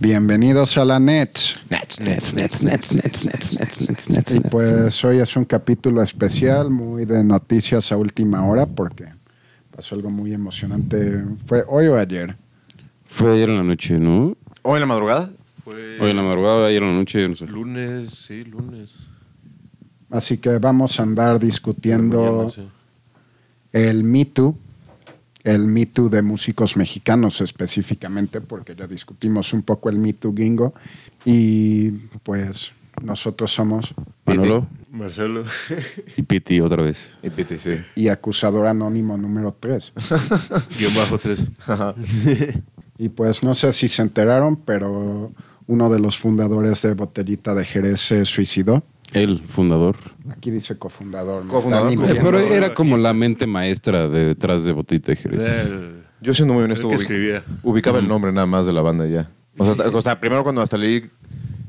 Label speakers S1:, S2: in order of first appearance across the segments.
S1: Bienvenidos a la net.
S2: Nets, nets, nets, nets, nets, nets, nets, nets, nets,
S1: Y pues hoy es un capítulo especial, muy de noticias a última hora, porque pasó algo muy emocionante. ¿Fue hoy o ayer?
S3: Fue ayer en la noche, ¿no?
S2: ¿Hoy en la madrugada?
S4: Fue
S3: Hoy en la madrugada, ayer en la noche, no sé.
S4: lunes, sí, lunes.
S1: Así que vamos a andar discutiendo
S4: Mañana, sí.
S1: el Me Too, el Me Too de músicos mexicanos específicamente, porque ya discutimos un poco el Me Too gringo. Y pues nosotros somos
S3: Manolo
S4: Marcelo.
S3: y Piti otra vez.
S2: Y Piti, sí.
S1: y acusador anónimo número 3.
S4: Guión bajo tres.
S1: Y pues no sé si se enteraron, pero uno de los fundadores de Botellita de Jerez se suicidó.
S3: El fundador.
S1: Aquí dice cofundador. me
S2: Cofundador,
S3: Eh,
S1: mintiendo.
S3: Pero era como la mente maestra de detrás de Botita de Jerez.
S4: El,
S2: Yo siendo muy
S4: el
S2: honesto,
S4: que escribía.
S2: ubicaba el nombre nada más de la banda y ya. O sea, hasta- o sea, primero cuando hasta leí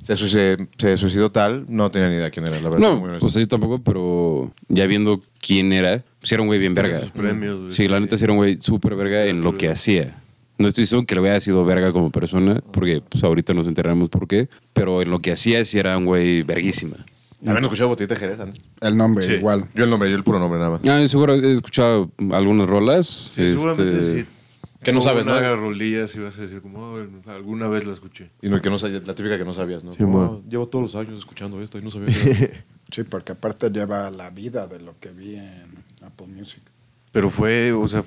S2: se, suicidó, se suicidó tal, no tenía ni idea quién era, la verdad. muy
S3: No,
S2: honesto.
S3: sea, yo tampoco, pero ya viendo quién era, sí era un güey bien verga.
S4: Sus premios, güey.
S3: Sí, la neta sí era un güey súper verga en lo que hacía. No estoy diciendo que le hubiera sido verga como persona, porque pues, ahorita nos enteraremos por qué, pero en lo que hacía sí era un güey verguísima.
S2: ¿Habían escuchado Botellita Jerez antes?
S1: El nombre
S4: Sí.
S1: igual.
S2: Yo el nombre, yo el puro nombre nada más.
S3: Ah, seguro he escuchado algunas rolas.
S4: Sí, seguramente
S3: Este,
S4: sí.
S2: Que no
S4: Hubo
S2: sabes,
S4: una
S2: ¿no?
S4: rolilla, si vas a decir, como, "Oh, alguna vez la escuché.
S2: Y no, el que no sabía, la típica que no sabías, ¿no?
S4: Sí,
S2: Como,
S4: bueno.
S2: "Oh, llevo todos los años escuchando esto y no sabía qué era".
S1: Sí, porque aparte lleva la vida de lo que vi en Apple Music.
S4: Pero fue, o sea,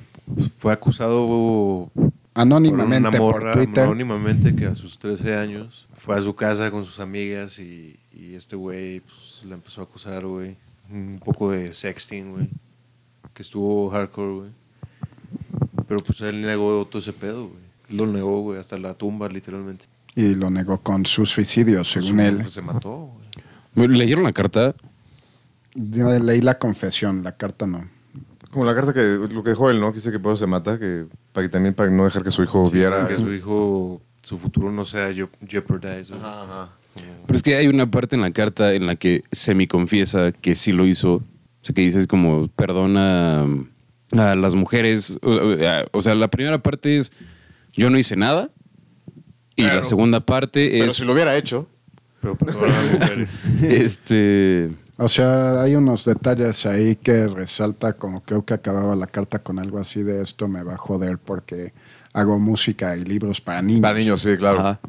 S4: fue acusado
S1: Anónimamente
S4: por una
S1: por,
S4: morra,
S1: Twitter.
S4: anónimamente, que a sus 13 años fue a su casa con sus amigas y, y este güey pues, la empezó a acusar, güey. Un poco de sexting, güey. Que estuvo hardcore, güey. Pero pues él negó todo ese pedo, güey. Lo negó, güey, hasta la tumba, literalmente.
S1: Y lo negó con su suicidio, según él.
S4: Pues se mató, güey.
S3: ¿Leyeron la carta?
S1: Yo leí la confesión, la carta no.
S2: Como la carta que lo que dejó él, ¿no? Que dice que eso se mata, que para que también para no dejar que su hijo
S4: Sí,
S2: viera.
S4: para que su hijo, su futuro no sea je- jeopardized. güey.
S2: Ajá, ajá.
S3: Pero es que hay una parte en la carta en la que semi confiesa que sí lo hizo. O sea, que dices como, perdona a las mujeres. O, o sea, la primera parte es, yo no hice nada. Y la segunda parte
S2: Pero
S3: es,
S2: si lo hubiera hecho.
S4: Pero perdón a las mujeres.
S3: este...
S1: O sea, hay unos detalles ahí que resalta, como creo que acababa la carta con algo así de esto me va a joder porque hago música y libros para niños.
S2: Para niños, sí, claro.
S3: Ajá.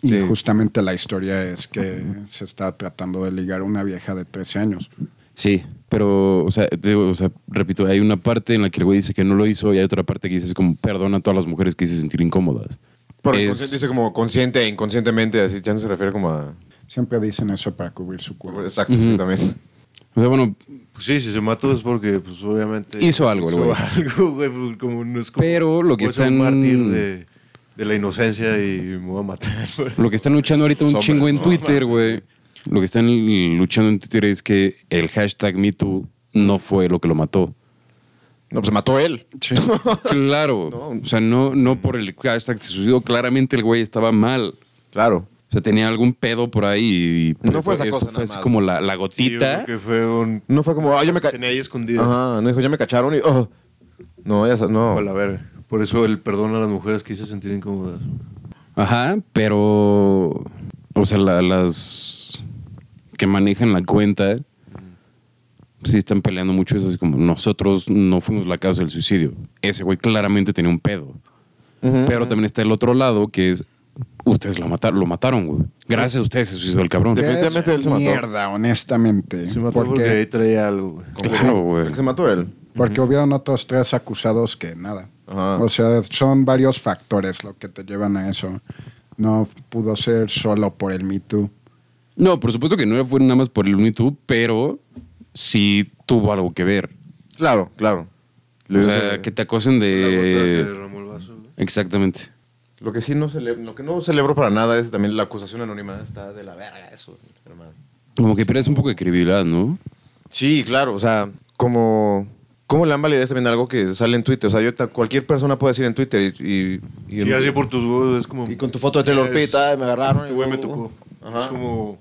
S1: Y
S2: Sí.
S1: justamente la historia es que se está tratando de ligar a una vieja de 13 años.
S3: Sí, pero, o sea, te digo, o sea, repito, hay una parte en la que el güey dice que no lo hizo y hay otra parte que dice como, perdona a todas las mujeres que hice sentir incómodas.
S2: Porque
S3: Es-
S2: dice como consciente e inconscientemente, así ya no se refiere como a.
S1: Siempre dicen eso para cubrir su culo.
S2: Exacto, sí, también.
S3: O sea, bueno,
S4: Pues sí, si se mató es porque, pues obviamente.
S3: Hizo algo el
S4: hizo
S3: güey.
S4: algo, güey. pues, Como, no es como,
S3: Pero lo que
S4: voy a ser
S3: están-
S4: un mártir de, de la inocencia y me voy a matar. güey.
S3: Lo que están luchando ahorita un
S2: Sombras,
S3: chingo en
S2: ¿no?
S3: Twitter, güey. Lo que están luchando en Twitter es que el hashtag MeToo no fue lo que lo mató.
S2: No, pues se mató él.
S1: Sí.
S3: Claro. O sea, no, no por el hashtag se suicidó. Claramente el güey estaba mal.
S2: Claro.
S3: O sea, tenía algún pedo por ahí. Y
S2: No fue
S3: eso
S2: esa cosa
S3: Fue
S2: nada
S3: así como la, la gotita.
S4: creo que fue un.
S2: No fue como, ah, yo me
S4: Tenía ahí escondido.
S2: Ajá, no dijo, ya me cacharon y. oh. No, ya no.
S4: Fue a verga. Por eso el perdón a las mujeres que hice sentir incómodas.
S3: Ajá, pero. O sea, la- las que manejan la cuenta. Sí están peleando mucho eso, así como nosotros no fuimos la causa del suicidio. Ese güey claramente tenía un pedo. Pero también está el otro lado que es ustedes lo mataron, lo mataron, güey. Gracias a ustedes se suicidó el cabrón.
S2: Definitivamente él se mató.
S1: Mierda, honestamente.
S4: Se mató porque, ahí traía algo, güey.
S3: Claro, güey.
S2: Se mató él.
S1: Porque hubieron otros tres acusados que nada.
S2: Ajá.
S1: O sea, son varios factores lo que te llevan a eso. No pudo ser solo por el Me Too.
S3: No, por supuesto que no fue nada más por el YouTube, pero sí tuvo algo que ver.
S2: Claro, claro.
S3: O sea, que te acosen de...
S4: vaso, güey.
S3: Exactamente.
S2: Lo que sí no celebro, lo que no celebro para nada es también la acusación anónima. Está de la verga eso, hermano.
S3: Como que pierdes un poco de credibilidad, ¿no?
S2: Sí, claro, o sea, como... ¿Cómo le dan validez también a algo que sale en Twitter? O sea, yo, cualquier persona puede decir en Twitter y... y, y-
S4: Sí, así por tus huevos es como.
S2: Y con tu foto de Taylor Pitt, me agarraron.
S4: Este güey me tocó.
S2: Ajá.
S4: Es como.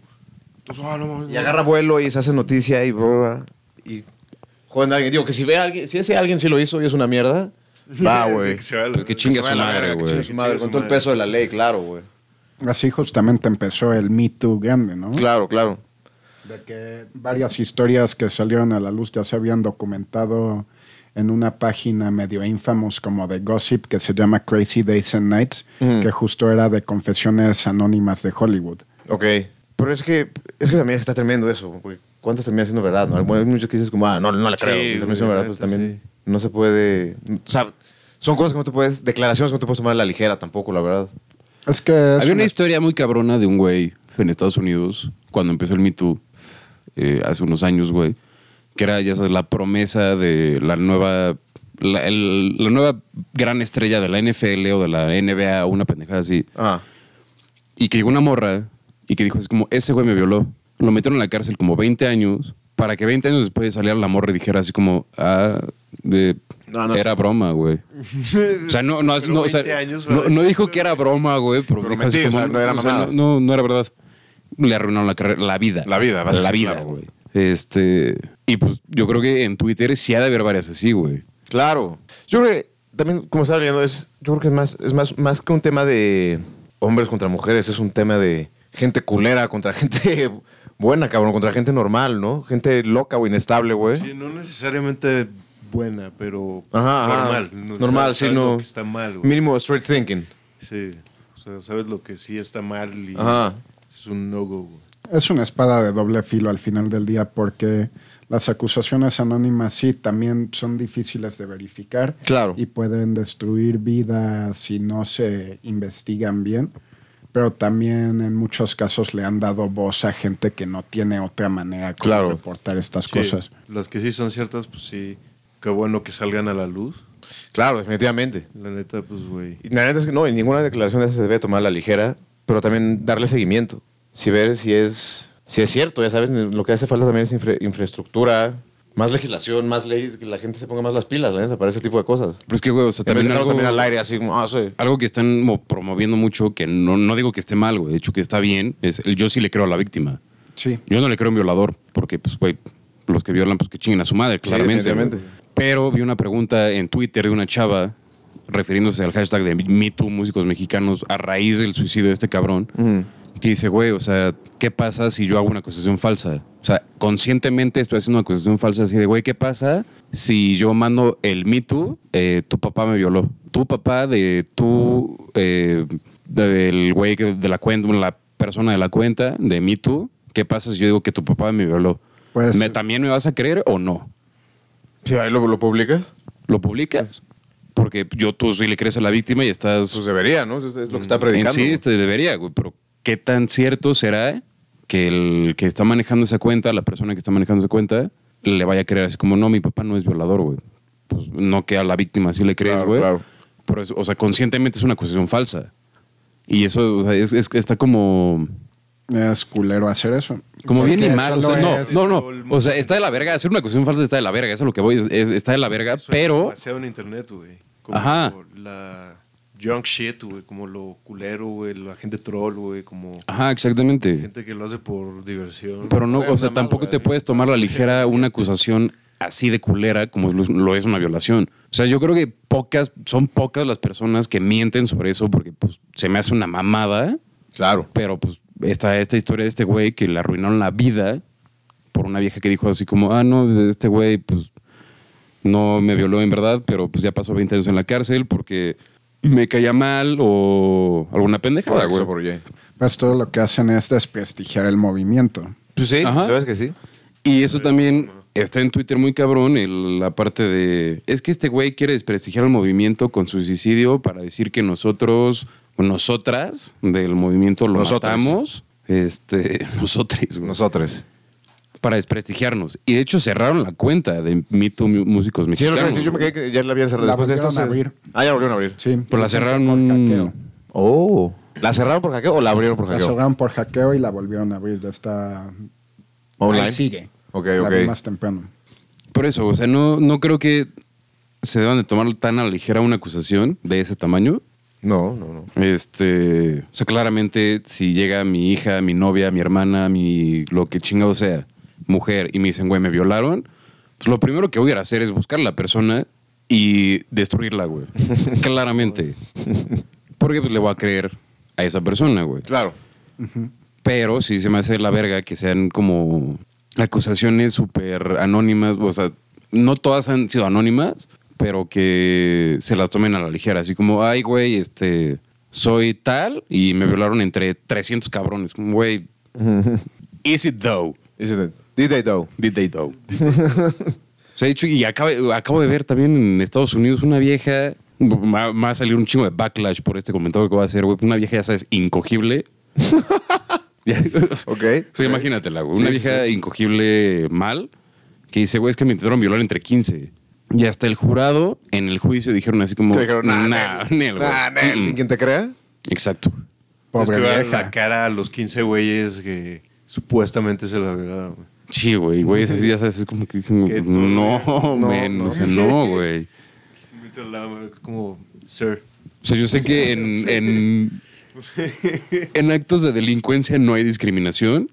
S4: Entonces, ah, no mames.
S2: Y agarra vuelo y se hace noticia y... bro, y joden a alguien. Digo, que si ve a alguien... Si ese alguien sí lo hizo y es una mierda, va,
S4: Sí,
S2: güey.
S4: la-
S3: Pues que
S2: se
S3: su
S2: la
S3: madre, güey.
S2: chingue su madre, con todo el peso de la ley, claro, güey.
S1: Así justamente empezó el Me Too grande, ¿no?
S2: Claro, claro.
S1: De que varias historias que salieron a la luz ya se habían documentado en una página medio infamous como de Gossip que se llama Crazy Days and Nights, que justo era de confesiones anónimas de Hollywood.
S2: Ok. Pero es que, es que también está tremendo eso. porque ¿Cuántas terminan siendo verdad? ¿no? Hay muchos que dices como, ah, no, no le creo.
S4: Sí,
S2: verdad,
S4: la
S2: pues también no se puede... O sea, son cosas que no te puedes... Declaraciones que no te puedes tomar a la ligera tampoco, la verdad.
S1: Es que es
S3: Había una
S1: una-
S3: historia muy cabrona de un güey en Estados Unidos, cuando empezó el Me Too, eh, hace unos años, güey, que era, ya sabes, la promesa de la nueva, la, el- la nueva gran estrella de la NFL o de la NBA, una pendejada así.
S2: Ah.
S3: Y que llegó una morra y que dijo así como, ese güey me violó. Lo metieron en la cárcel como 20 años para que 20 años después saliera la morra y dijera así como, ah, de-
S2: No, no
S3: era broma, güey. O sea, no, no, no, o sea,
S4: 20 años,
S3: no, dijo que era broma, güey, pero,
S2: mentí, o sea, no era
S3: o sea, no, no, no era verdad. Le arruinaron la carrera, la vida.
S2: La vida, vas
S3: La vida,
S2: claro.
S3: güey. Este, y pues yo creo que en Twitter sí ha de haber varias así, güey.
S2: Claro. Yo creo que también, como estaba leyendo, es, yo creo que es más, es más, más que un tema de hombres contra mujeres, es un tema de gente culera contra gente buena, cabrón, contra gente normal, ¿no? Gente loca o inestable, güey.
S4: Sí, no necesariamente buena, pero
S2: Ajá, ajá.
S4: normal. No,
S2: Normal,
S4: sabes-
S2: sí, no.
S4: lo que está mal, güey.
S2: Mínimo straight thinking.
S4: Sí. O sea, sabes lo que sí está mal y
S2: Ajá.
S4: es un no-go, güey.
S1: Es una espada de doble filo al final del día porque las acusaciones anónimas sí también son difíciles de verificar
S2: Claro.
S1: y pueden destruir vidas si no se investigan bien, pero también en muchos casos le han dado voz a gente que no tiene otra manera como
S2: Claro.
S1: reportar estas
S4: Sí,
S1: cosas.
S4: Las que sí son ciertas, pues sí. Qué bueno que salgan a la luz.
S2: Claro, definitivamente.
S4: La neta, pues, güey.
S2: La neta es que no, en ninguna declaración de esas se debe tomar a la ligera, pero también darle seguimiento. Si ver si es, si es cierto, ya sabes, lo que hace falta también es infra- infraestructura, más legislación, más leyes, que la gente se ponga más las pilas, la neta, para ese tipo de cosas.
S3: Pero es que, güey, o sea,
S2: También
S3: algo,
S2: también al aire, así como, ah, sí.
S3: algo que están mo- promoviendo mucho, que no, no digo que esté mal, güey, de hecho que está bien, es el yo sí le creo a la víctima.
S1: Sí.
S3: Yo no le creo a un violador, porque, pues, güey, los que violan, pues que chinguen a su madre,
S2: Sí,
S3: claramente.
S2: definitivamente.
S3: Pero vi una pregunta en Twitter de una chava refiriéndose al hashtag de MeToo Músicos Mexicanos a raíz del suicidio de este cabrón. Que dice, güey, o sea, ¿qué pasa si yo hago una acusación falsa? O sea, conscientemente estoy haciendo una acusación falsa así de, güey, ¿qué pasa si yo mando el Me Too, eh, tu papá me violó? Tu papá de tu, eh, del güey de la cuenta, la persona de la cuenta de Me Too, ¿qué pasa si yo digo que tu papá me violó?
S1: Pues-
S3: ¿Me, ¿También me vas a creer o no?
S2: Sí, ahí lo, lo publicas.
S3: ¿Lo publicas? Porque yo, tú sí le crees a la víctima y estás...
S2: Pues debería, ¿no? Es, es lo que está
S3: En
S2: predicando.
S3: sí, este debería, güey, pero ¿qué tan cierto será que el que está manejando esa cuenta, la persona que está manejando esa cuenta, le vaya a creer así como, no, mi papá no es violador, güey? Pues no que a la víctima sí le crees,
S2: Claro,
S3: güey.
S2: claro.
S3: Pero eso, o sea, conscientemente es una acusación falsa. Y eso, o sea, es, es- está como...
S1: Es culero hacer eso.
S3: Como bien y mal. O sea, no,
S1: es-
S3: no, no. O sea, está de la verga. Hacer una acusación falsa está de la verga. Eso es lo que voy. es- es- está de la verga,
S4: Eso es
S3: pero...
S4: demasiado en internet, güey. Como
S3: Ajá.
S4: la junk shit, güey. Como lo culero, güey. La gente troll, güey. Como
S3: Ajá, exactamente.
S4: gente que lo hace por diversión.
S3: Pero no, o sea, tampoco te
S2: así.
S3: puedes tomar la ligera una acusación así de culera como lo, lo es una violación. O sea, yo creo que pocas, son pocas las personas que mienten sobre eso porque pues, se me hace una mamada,
S2: Claro.
S3: pero pues esta, esta historia de este güey que le arruinaron la vida por una vieja que dijo así como, ah, no, este güey pues no me violó en verdad, pero pues ya pasó 20 años en la cárcel porque me caía mal o alguna pendejada, güey.
S2: Por.
S1: Pues todo lo que hacen es desprestigiar el movimiento.
S2: Pues sí,
S3: Ajá.
S2: la verdad es que sí.
S3: Y eso también está en Twitter muy cabrón, el- la parte de... Es que este güey quiere desprestigiar el movimiento con su suicidio para decir que nosotros, nosotras del movimiento lo
S2: Nosotras.
S3: matamos. Este, nosotros,
S2: Nosotros.
S3: para desprestigiarnos. Y de hecho cerraron la cuenta de Me Too Mu- Músicos
S2: Sí, lo que
S3: Mexicanos.
S2: decir, yo me quedé que ya la habían cerrado
S1: La
S2: después de esto.
S1: volvieron a
S2: se-
S1: abrir.
S2: Ah, ya la volvieron a abrir.
S1: Sí.
S3: Pero la cerraron
S1: por
S3: un-
S1: hackeo.
S2: Oh. ¿La cerraron por hackeo o la abrieron por
S1: La
S2: hackeo?
S1: cerraron por hackeo y la volvieron a abrir. Ya está.
S2: Online.
S1: Ahí sigue.
S2: Ok,
S1: La
S2: ok.
S1: vi más temprano.
S3: Por eso, o sea, no, no creo que se deban de tomar tan a la ligera una acusación de ese tamaño.
S2: No, no, no.
S3: Este, o sea, claramente si llega mi hija, mi novia, mi hermana, mi lo que chingado sea, mujer, y me dicen, güey, me violaron, pues lo primero que voy a ir a hacer es buscar a la persona y destruirla, güey. claramente. Porque pues le voy a creer a esa persona, güey.
S2: Claro.
S3: Pero sí se me hace la verga que sean como acusaciones súper anónimas. O sea, no todas han sido anónimas, pero que se las tomen a la ligera. Así como, ay, güey, este, soy tal y me violaron entre 300 cabrones. Como, güey, is it though?
S2: Is it- Did they though?
S3: Did they though? o sea, de hecho, y acabo, acabo de ver también en Estados Unidos una vieja. Va, va a salir un chingo de backlash por este comentario que voy a hacer, güey. Una vieja, ya sabes, incogible.
S2: Ok.
S3: o sea, imagínatela, güey. Una
S2: sí,
S3: vieja incogible mal que dice, güey, es que me intentaron violar entre 15. Y hasta el jurado en el juicio dijeron así como,
S2: Te dijeron, nah,
S3: nah,
S2: Nel.
S3: Nel, güey.
S2: Nah, Nel.
S3: Mm,
S2: ¿Y quien te crea?
S3: Exacto.
S1: Pobre
S4: es que vean
S1: vieja.
S4: la cara a los 15 güeyes que supuestamente se la violaron. güey.
S3: Sí, güey, güey, es así, ya sabes, es como que dicen, no, men,
S2: No,
S3: o sea, no, güey.
S4: Mete al lado, güey, Como, sir.
S3: O sea, yo sé que en, en, en actos de delincuencia no hay discriminación.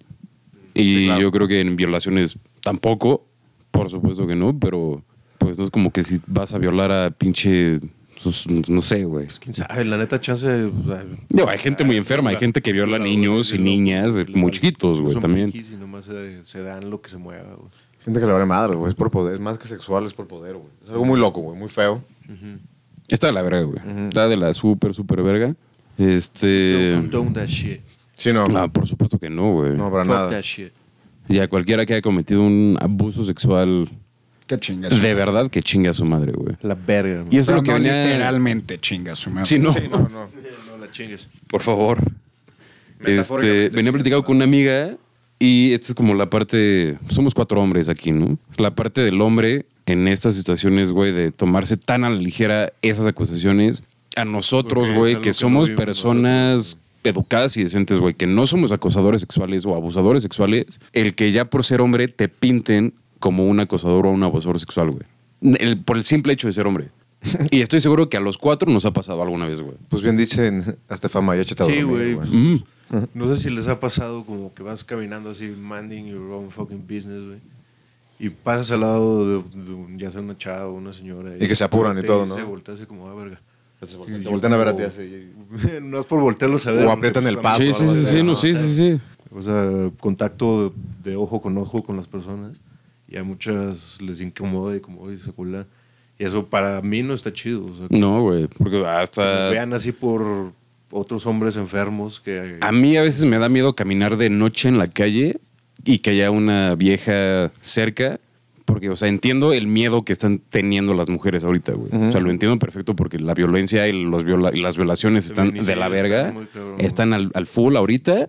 S3: Y
S2: Sí, claro.
S3: yo creo que en violaciones tampoco. Por supuesto que no, pero pues no es como que si vas a violar a pinche. pues, no sé, güey.
S4: Quién sabe, la neta, chance. o sea,
S3: Digo, hay gente muy enferma, hay gente que viola niños y niñas muy chiquitos, güey,
S4: Son
S3: también.
S4: Y nomás se, se dan lo que se mueva, güey.
S2: Gente que le vale madre, güey. Es por poder. Es más que sexual, es por poder, güey. Es algo muy loco, güey. Muy feo.
S3: Está de la verga, güey. Está de la súper, súper verga. Este.
S4: Don't condone that shit.
S2: Sí, no.
S3: No, por supuesto que no, güey.
S2: No, para
S4: Fuck
S2: nada.
S4: that shit.
S3: Ya cualquiera que haya cometido un abuso sexual
S1: Que chingas.
S3: de verdad que chinga a su madre, güey.
S4: La verga.
S3: Y eso es
S1: Pero
S3: lo que
S1: no
S3: venía.
S1: literalmente chinga su madre.
S3: Sí, no.
S2: Sí, no, no.
S4: No la chingues.
S3: Por favor.
S2: Metafóricamente
S3: Este, venía platicado con una amiga y esta es como la parte. Somos cuatro hombres aquí, ¿no? La parte del hombre en estas situaciones, güey, de tomarse tan a la ligera esas acusaciones. A nosotros,
S4: Porque es
S3: güey,
S4: algo
S3: que
S4: que
S3: somos personas
S4: nosotros.
S3: educadas y decentes, güey, que no somos acosadores sexuales o abusadores sexuales, el que ya por ser hombre te pinten como un acosador o un abusador sexual, güey. El- por el simple hecho de ser hombre. y estoy seguro que a los cuatro nos ha pasado alguna vez, güey.
S2: Pues bien dicen, hasta fama y échate a
S4: Sí, güey.
S3: Mm.
S4: No sé si les ha pasado como que vas caminando así, minding your own fucking business, güey. Y pasas al lado de, de un- ya sea una chava o una señora.
S2: Y que se apuran y todo, ¿no?
S4: Se voltea así como, ah, verga.
S2: Te voltean, te a ver a ti así.
S4: no es por voltearlos a ver.
S2: O aprietan el paso
S3: Sí,
S2: o
S3: sí,
S2: algo
S3: sí,
S2: así,
S3: sí, no,
S2: ¿no?
S3: sí, sí, sí.
S4: O sea, contacto de, de ojo con ojo con las personas. Y a muchas les incomoda y como, oye, se culan. Y eso para mí no está chido. O sea, que
S3: No, güey, porque hasta...
S4: vean así por otros hombres enfermos que...
S3: A mí a veces me da miedo caminar de noche en la calle y que haya una vieja cerca, porque, o sea, entiendo el miedo que están teniendo las mujeres ahorita, güey. O sea, lo entiendo perfecto porque la violencia y, los viola- y las violaciones
S4: El
S3: están de la verga,
S4: está
S3: están al, al full ahorita.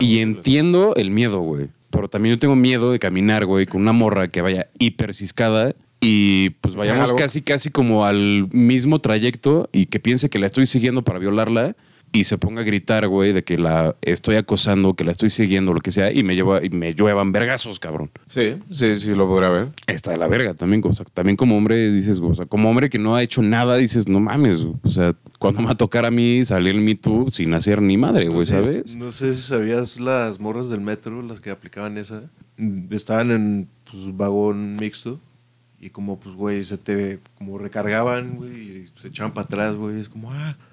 S2: Y
S3: entiendo el miedo, güey. Pero también yo tengo miedo de caminar, güey, con una morra que vaya hiperciscada y pues
S2: ¿Te haga
S3: vayamos casi, casi como al mismo trayecto y que piense que la estoy siguiendo para violarla y se ponga a gritar, güey, de que la estoy acosando, que la estoy siguiendo, lo que sea, y me lleva, y me lluevan vergazos, cabrón.
S2: Sí, sí, sí, lo podría ver.
S3: Está de la verga también, o sea, también como hombre dices, o sea, como hombre que no ha hecho nada, dices, no mames, o sea, cuando me va a tocar a mí salir el Me Too sin hacer ni madre, güey,
S4: no sé,
S3: ¿sabes?
S4: No sé si sabías las morras del metro, las que aplicaban esa. Mm, Estaban en pues, vagón mixto y como, pues, güey, se te como recargaban, güey, y se echaban para atrás, güey. Es como, ah, ¿por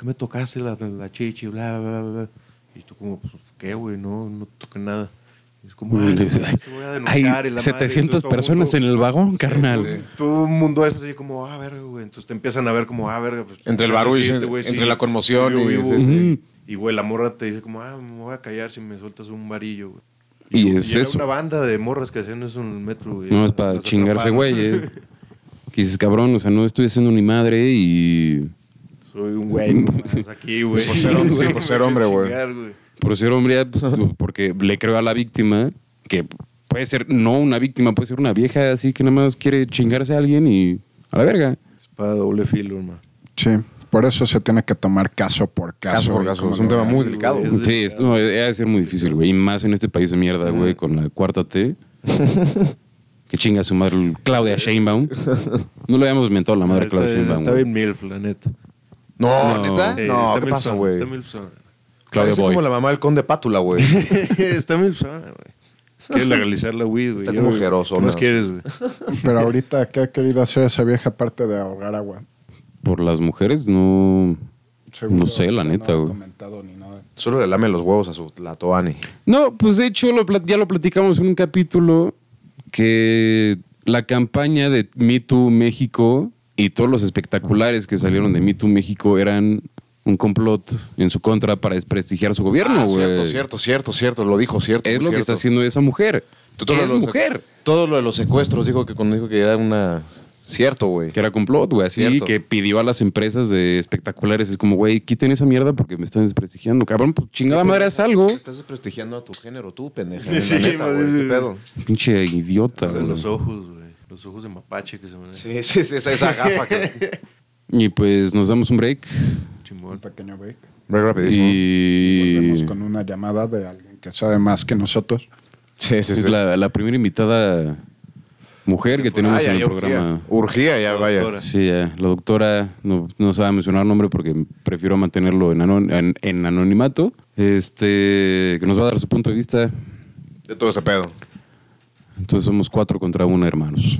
S4: qué me tocaste la, la chichi? Bla, bla, bla, bla. Y tú como, pues, ¿qué, güey? No, no toqué nada. Y es como,
S3: Ay,
S4: te voy a denunciar. y la madre,
S3: 700
S4: entonces todo
S3: personas
S4: mundo-
S3: en el vagón, carnal.
S2: sí.
S4: Todo el mundo es así como, ah, verga, güey. Entonces te empiezan a ver como, ah, verga. Pues,
S2: Entre el barullo y
S4: sí,
S2: entre la conmoción
S4: yo
S2: y-
S4: güey.
S3: sí.
S4: Y, güey, la morra te dice como, ah, me voy a callar si me sueltas un varillo, güey.
S3: Y es eso.
S4: una banda de morras que hacían eso en el metro, güey.
S3: No es para chingarse, güey. eh. Que dices, cabrón, o sea, no estoy haciendo ni madre y
S4: Soy un güey aquí, güey.
S2: Por ser hombre, sí, por ser hombre, güey.
S3: Por ser hombre, pues, porque le creo a la víctima, que puede ser no una víctima, puede ser una vieja así que nada más quiere chingarse a alguien y a la verga.
S4: Espada doble filo, hermano.
S1: Sí, por eso se tiene que tomar caso por caso.
S2: Caso por
S1: y
S2: caso,
S1: como
S2: es un
S1: lo
S2: tema muy delicado.
S4: Es
S3: Sí, esto no, debe ser muy difícil, güey. Y más en este país de mierda, güey, con la cuarta T. que chinga su madre Claudia Sheinbaum. No le habíamos mentado la madre a
S4: está,
S3: Claudia Sheinbaum.
S4: está bien milf, la neta.
S2: No,
S3: No.
S2: ¿neta? No,
S4: está
S2: ¿qué pasa,
S4: milfzona,
S2: güey?
S4: Está milfzona.
S2: Parece
S3: Boy.
S2: como la mamá del conde Pátula, güey.
S4: está milfzona, güey. Quiere legalizar la weed, güey.
S2: Está como
S4: güey,
S2: jeroso,
S4: ¿Qué más
S2: ¿no?
S4: quieres, güey?
S1: Pero ahorita, ¿qué ha querido hacer esa vieja aparte de ahogar agua?
S3: Por las mujeres, no.
S1: Seguro
S3: No sé, la neta,
S1: no ha
S3: güey.
S1: comentado ni nada.
S2: Solo le lame los huevos a su la Toani.
S3: No, pues de hecho lo plat- ya lo platicamos en un capítulo que la campaña de Me Too México y todos los espectaculares que salieron de Me Too México eran un complot en su contra para desprestigiar su gobierno,
S2: Ah,
S3: güey.
S2: cierto, cierto, cierto, cierto. Lo dijo, cierto.
S3: Es lo que está haciendo esa mujer.
S2: Tú, todo
S3: es
S2: lo de los-
S3: mujer.
S2: Todo lo de los secuestros dijo que cuando dijo que era una. Cierto, güey.
S3: Que era complot, güey. Así
S2: Cierto.
S3: que pidió a las empresas de espectaculares. Es como, güey, quiten esa mierda porque me están desprestigiando. Cabrón, pues chingada madre, haz algo.
S2: Estás desprestigiando a tu género, tú, pendeja.
S4: Sí,
S2: la neta. ¿Qué pedo?
S3: Pinche idiota,
S4: los ojos, güey. Los ojos de mapache que se me
S2: Sí, sí, sí, esa, esa gafa que.
S3: Y pues nos damos un break.
S1: Un
S4: Chimón.
S1: pequeño break.
S2: Muy rapidísimo.
S3: Y
S1: Volvemos con una llamada de alguien que sabe más que nosotros.
S2: Sí, sí,
S3: es
S2: sí.
S3: la, la primera invitada mujer que tenemos
S2: Ah, ya,
S3: en el programa.
S2: Urgía, Urgía, ya, vaya.
S4: Doctora.
S3: Sí, ya. la doctora no, no sabe mencionar nombre porque prefiero mantenerlo en, anon- en- en anonimato. Este, que nos va a dar su punto de vista.
S2: De todo ese pedo.
S3: Entonces somos cuatro contra una, hermanos.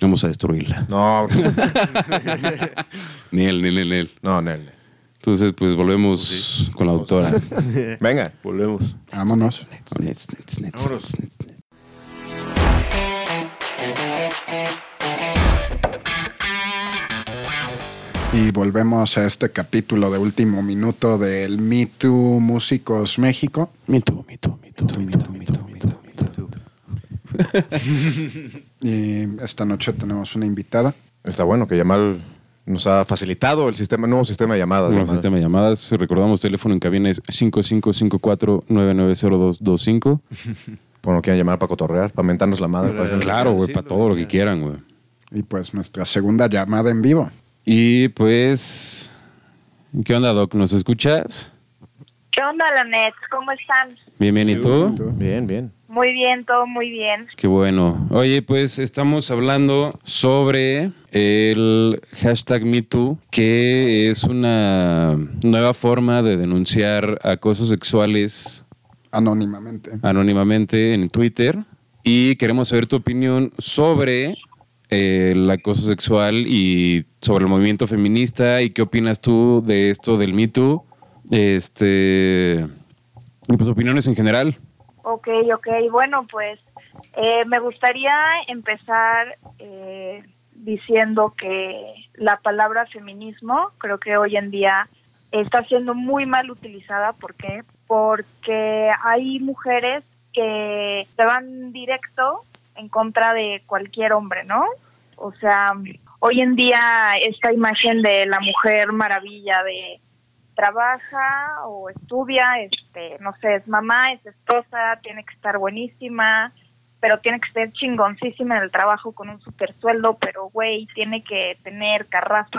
S3: Vamos a destruirla.
S2: No,
S3: Ni él, ni él, ni él.
S2: no, Nel.
S3: Entonces, pues volvemos con la doctora.
S2: Venga.
S4: Volvemos.
S1: Vámonos.
S4: Vámonos.
S1: Y volvemos a este capítulo de último minuto del Me Too Músicos México.
S3: Mito, mito, mito, mito, mito, mito, mito.
S1: Y esta noche tenemos una invitada.
S2: Está bueno que Yamal nos ha facilitado el sistema, nuevo sistema de llamadas.
S3: Bueno,
S2: Yamal.
S3: sistema de llamadas. Recordamos, teléfono en cabina es 5554-990225.
S2: Por no quieran llamar para cotorrear, para mentarnos la madre.
S4: Claro.
S2: para-
S3: Claro, güey,
S4: Sí,
S3: para todo lo
S4: que
S3: que quieran, güey.
S1: Y pues nuestra segunda llamada en vivo.
S3: Y pues, ¿qué onda, Doc? ¿Nos escuchas?
S5: ¿Qué onda, Lanet? ¿Cómo están?
S3: Bien, bien, ¿y tú?
S2: Bien, bien.
S5: Muy bien, todo muy bien.
S3: Qué bueno. Oye, pues estamos hablando sobre el hashtag MeToo, que es una nueva forma de denunciar acosos sexuales
S1: Anónimamente.
S3: anónimamente en Twitter. Y queremos saber tu opinión sobre el acoso sexual y sobre el movimiento feminista y qué opinas tú de esto del MeToo. Este, y pues opiniones en general.
S5: Ok, ok. Bueno, pues eh, me gustaría empezar eh, diciendo que la palabra feminismo creo que hoy en día está siendo muy mal utilizada. ¿Por qué? Porque hay mujeres que se van directo en contra de cualquier hombre, ¿no? O sea, hoy en día esta imagen de la mujer maravilla de trabaja o estudia, este, no sé, es mamá, es esposa, tiene que estar buenísima, pero tiene que ser chingoncísima en el trabajo con un super sueldo, pero güey, tiene que tener carrasco.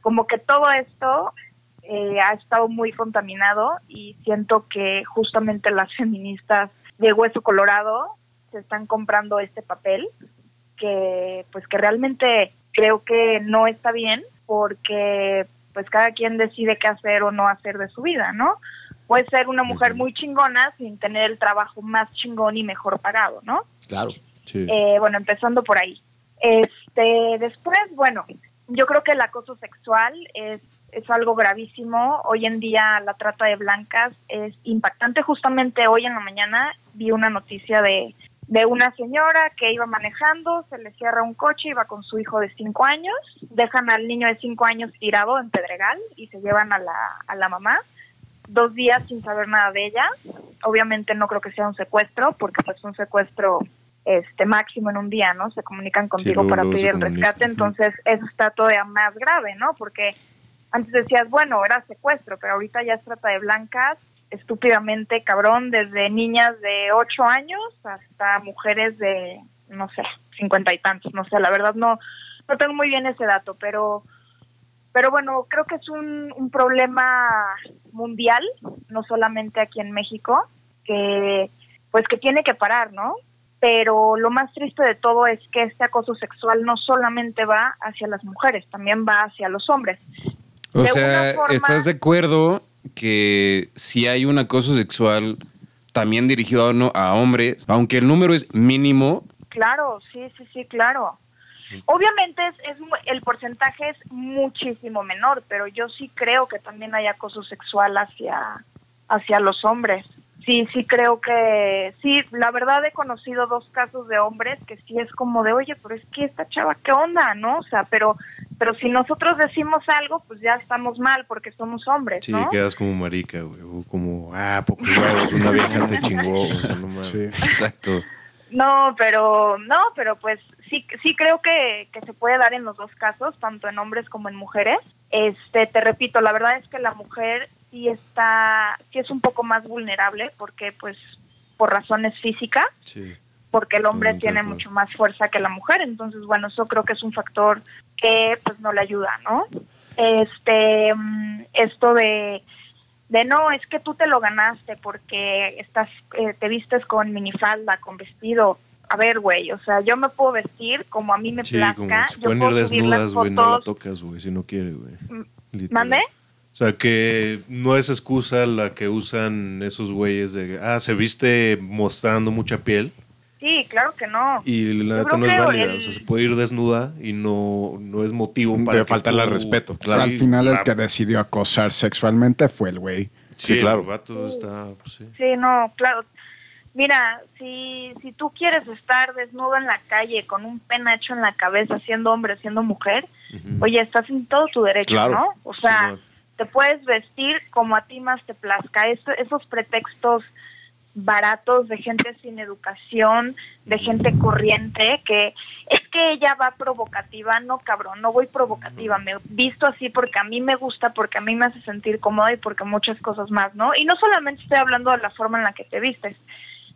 S5: Como que todo esto eh, ha estado muy contaminado y siento que justamente las feministas de hueso colorado se están comprando este papel que pues que realmente creo que no está bien porque pues cada quien decide qué hacer o no hacer de su vida, ¿no? Puede ser una mujer muy chingona sin tener el trabajo más chingón y mejor pagado, ¿no?
S2: Claro.
S4: Sí.
S5: Eh, bueno, empezando por ahí. Este, después, bueno, yo creo que el acoso sexual es, es algo gravísimo. Hoy en día la trata de blancas es impactante. Justamente hoy en la mañana vi una noticia de, de una señora que iba manejando, se le cierra un coche, iba con su hijo de cinco años, dejan al niño de cinco años tirado en Pedregal y se llevan a la, a la mamá dos días sin saber nada de ella. Obviamente no creo que sea un secuestro, porque pues un secuestro este máximo en un día, ¿no? Se comunican contigo
S4: luego,
S5: para
S4: se
S5: pedir el rescate, entonces eso está todavía más grave, ¿no? Porque antes decías, bueno, era secuestro, pero ahorita ya es trata de blancas, estúpidamente cabrón, desde niñas de 8 años hasta mujeres de, no sé, cincuenta y tantos, no sé, la verdad no, no tengo muy bien ese dato, pero pero bueno, creo que es un, un problema mundial, no solamente aquí en México, que pues que tiene que parar, ¿no? Pero lo más triste de todo es que este acoso sexual no solamente va hacia las mujeres, también va hacia los hombres.
S3: O
S5: De
S3: sea,
S5: forma-
S3: ¿estás de acuerdo que si hay un acoso sexual también dirigido a, no- a hombres, aunque el número es mínimo,
S5: Claro, sí, sí, sí, claro. Obviamente es, es el porcentaje es muchísimo menor, pero yo sí creo que también hay acoso sexual hacia, hacia los hombres. Sí, sí creo que, sí, la verdad he conocido dos casos de hombres que sí es como de, oye, pero es que esta chava, ¿qué onda? ¿No? O sea, pero, pero si nosotros decimos algo, pues ya estamos mal porque somos hombres,
S4: Sí,
S5: ¿no?
S4: quedas como marica, güey. O como, ah, poco huevos, una vieja te chingó. O sea, no mames.
S1: Sí.
S3: Exacto.
S5: No, pero no, pero pues sí, sí creo que, que se puede dar en los dos casos, tanto en hombres como en mujeres. Este, te repito, la verdad es que la mujer sí está, sí es un poco más vulnerable porque, pues, por razones físicas,
S4: Sí.
S5: porque el hombre tiene mucho más fuerza que la mujer, entonces, bueno, eso creo que es un factor que, pues, no le ayuda, ¿no? Este, mm, esto de de no, es que tú te lo ganaste porque estás, eh, te vistes con minifalda, con vestido. A ver, güey, o sea, yo me puedo vestir como a mí me
S4: Sí, como
S5: plazca.
S4: se
S5: yo
S4: pueden
S5: puedo
S4: desnudas, güey, no la tocas, güey, si no quiere, güey.
S5: Mm. ¿Mande?
S4: O sea, que no es excusa la que usan esos güeyes de, ah, se viste mostrando mucha piel.
S5: Sí, claro que no.
S4: Y la neta no es válida.
S5: el-
S4: O sea, se puede ir desnuda y no, no es motivo para.
S2: De faltarle al
S4: tú-
S2: respeto,
S4: Claro.
S1: Al final el que decidió acosar sexualmente fue el güey.
S4: Sí,
S2: Sí, claro.
S4: El vato está, pues, sí.
S5: Sí, no, claro. Mira, si, si tú quieres estar desnudo en la calle con un penacho en la cabeza, siendo hombre, siendo mujer, oye, estás en todo tu derecho,
S2: Claro.
S5: ¿no? O sea. Te puedes vestir como a ti más te plazca. Eso- esos pretextos baratos de gente sin educación, de gente corriente, que es que ella va provocativa, no cabrón, no voy provocativa, me visto así porque a mí me gusta, porque a mí me hace sentir cómoda y porque muchas cosas más, ¿no? Y no solamente estoy hablando de la forma en la que te vistes,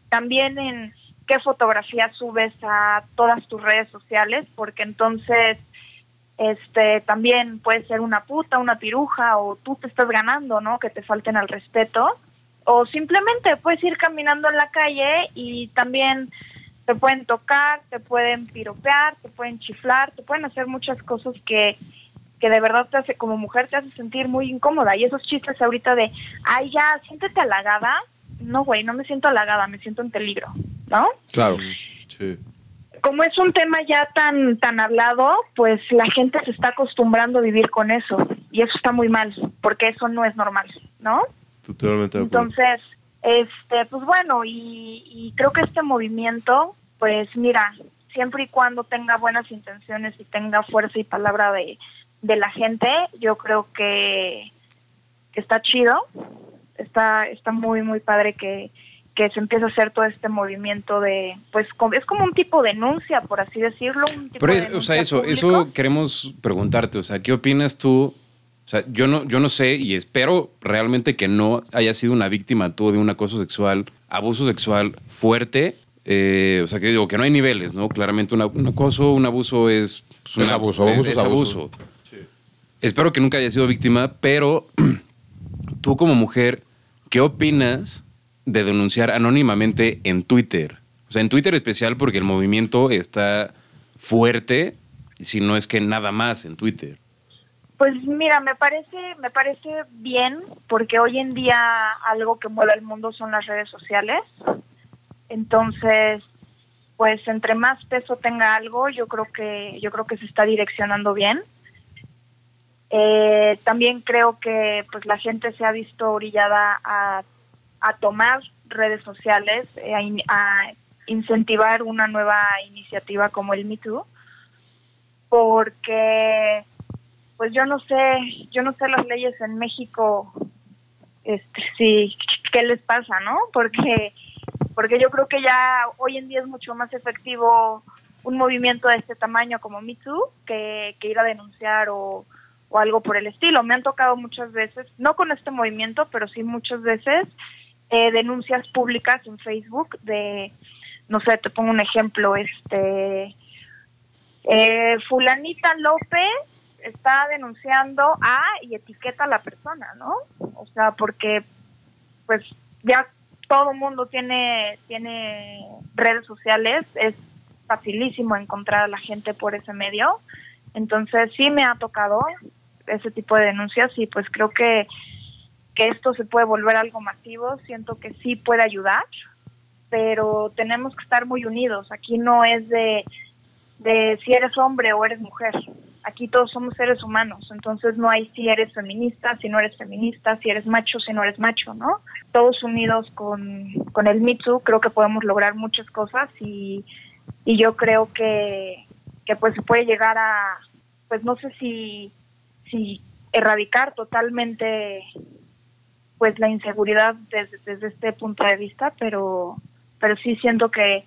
S5: también en qué fotografías subes a todas tus redes sociales, porque entonces este también puede ser una puta, una piruja o tú te estás ganando, ¿no? Que te falten al respeto o simplemente puedes ir caminando en la calle y también te pueden tocar, te pueden piropear, te pueden chiflar, te pueden hacer muchas cosas que que de verdad te hace como mujer te hace sentir muy incómoda y esos chistes ahorita de, "Ay, ya, siéntete halagada." No, güey, no me siento halagada, me siento en peligro, ¿no?
S2: Claro.
S4: Sí.
S5: Como es un tema ya tan tan hablado, pues la gente se está acostumbrando a vivir con eso y eso está muy mal, porque eso no es normal, ¿no?
S4: Totalmente.
S5: Entonces, este, pues bueno, y, y creo que este movimiento, pues mira, siempre y cuando tenga buenas intenciones y tenga fuerza y palabra de, de la gente, yo creo que, que está chido, está, está muy, muy padre que, que se empiece a hacer todo este movimiento de, pues es como un tipo de denuncia, por así decirlo. Un tipo
S3: Pero,
S5: de
S3: es- o sea, eso,
S5: público.
S3: eso queremos preguntarte, o sea, ¿qué opinas tú? O sea, yo no, yo no sé y espero realmente que no haya sido una víctima tú de un acoso sexual, abuso sexual fuerte. eh, o sea, que digo que no hay niveles, ¿no? Claramente una- un acoso, un abuso es... pues,
S2: Es
S3: una-
S2: abuso, abuso es abuso.
S3: Espero que nunca haya sido víctima, pero tú como mujer, ¿qué opinas de denunciar anónimamente en Twitter? O sea, en Twitter especial porque el movimiento está fuerte, si no es que nada más en Twitter.
S5: Pues mira, me parece, me parece bien, porque hoy en día algo que mueve el mundo son las redes sociales. Entonces, pues entre más peso tenga algo, yo creo que, yo creo que se está direccionando bien. Eh, también creo que pues la gente se ha visto orillada a, a tomar redes sociales, eh, a, in- a incentivar una nueva iniciativa como el Me Too, porque pues yo no sé, yo no sé las leyes en México, este, sí, qué les pasa, ¿no? Porque, porque yo creo que ya hoy en día es mucho más efectivo un movimiento de este tamaño como Me Too que, que ir a denunciar o, o algo por el estilo. Me han tocado muchas veces, no con este movimiento, pero sí muchas veces eh, denuncias públicas en Facebook de, no sé, te pongo un ejemplo, este, eh, fulanita López está denunciando a y etiqueta a la persona, ¿no? O sea, porque pues ya todo mundo tiene tiene redes sociales, es facilísimo encontrar a la gente por ese medio. Entonces, sí me ha tocado ese tipo de denuncias y pues creo que que esto se puede volver algo masivo, siento que sí puede ayudar, pero tenemos que estar muy unidos. Aquí no es de de si eres hombre o eres mujer. Aquí todos somos seres humanos, entonces no hay si eres feminista, si no eres feminista, si eres macho, si no eres macho, ¿no? Todos unidos con, con el Too, creo que podemos lograr muchas cosas y, y yo creo que, que pues se puede llegar a, pues no sé si, si erradicar totalmente pues la inseguridad desde, desde este punto de vista, pero, pero sí siento que,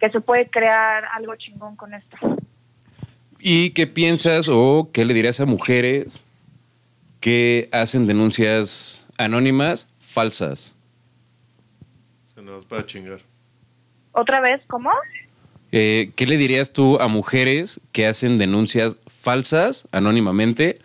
S5: que se puede crear algo chingón con esto.
S3: ¿Y qué piensas o qué le dirías a mujeres que hacen denuncias anónimas falsas?
S4: Se nos para chingar.
S5: ¿Otra vez cómo?
S3: Eh, ¿Qué le dirías tú a mujeres que hacen denuncias falsas anónimamente?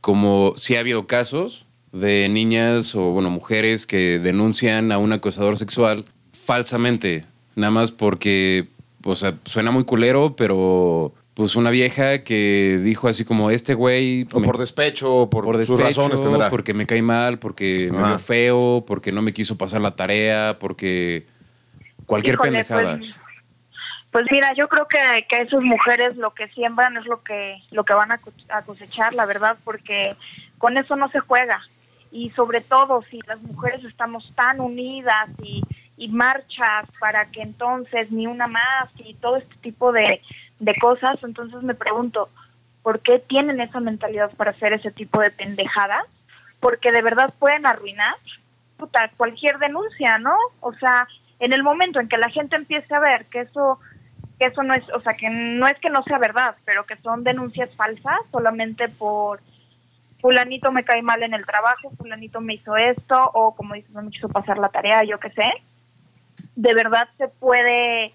S3: Como si ha habido casos de niñas o, bueno, mujeres que denuncian a un acosador sexual falsamente, nada más porque, o sea, suena muy culero, pero pues una vieja que dijo así como este güey
S2: O
S3: me-
S2: por despecho, o por,
S3: por
S2: sus razones tendrá.
S3: porque me cae mal, porque me vio feo, porque no me quiso pasar la tarea, porque cualquier
S5: Híjole,
S3: pendejada.
S5: Pues, pues mira, yo creo que, que esas mujeres lo que siembran es lo que lo que van a cosechar, la verdad, porque con eso no se juega. Y sobre todo si las mujeres estamos tan unidas y, y marchas para que entonces ni una más y todo este tipo de, de cosas, entonces me pregunto, ¿por qué tienen esa mentalidad para hacer ese tipo de pendejadas? Porque de verdad pueden arruinar puta, cualquier denuncia, ¿no? O sea, en el momento en que la gente empiece a ver que eso que eso no es, o sea, que no es que no sea verdad, pero que son denuncias falsas solamente por fulanito me cae mal en el trabajo, fulanito me hizo esto o como dices, no me quiso pasar la tarea, yo qué sé. De verdad se puede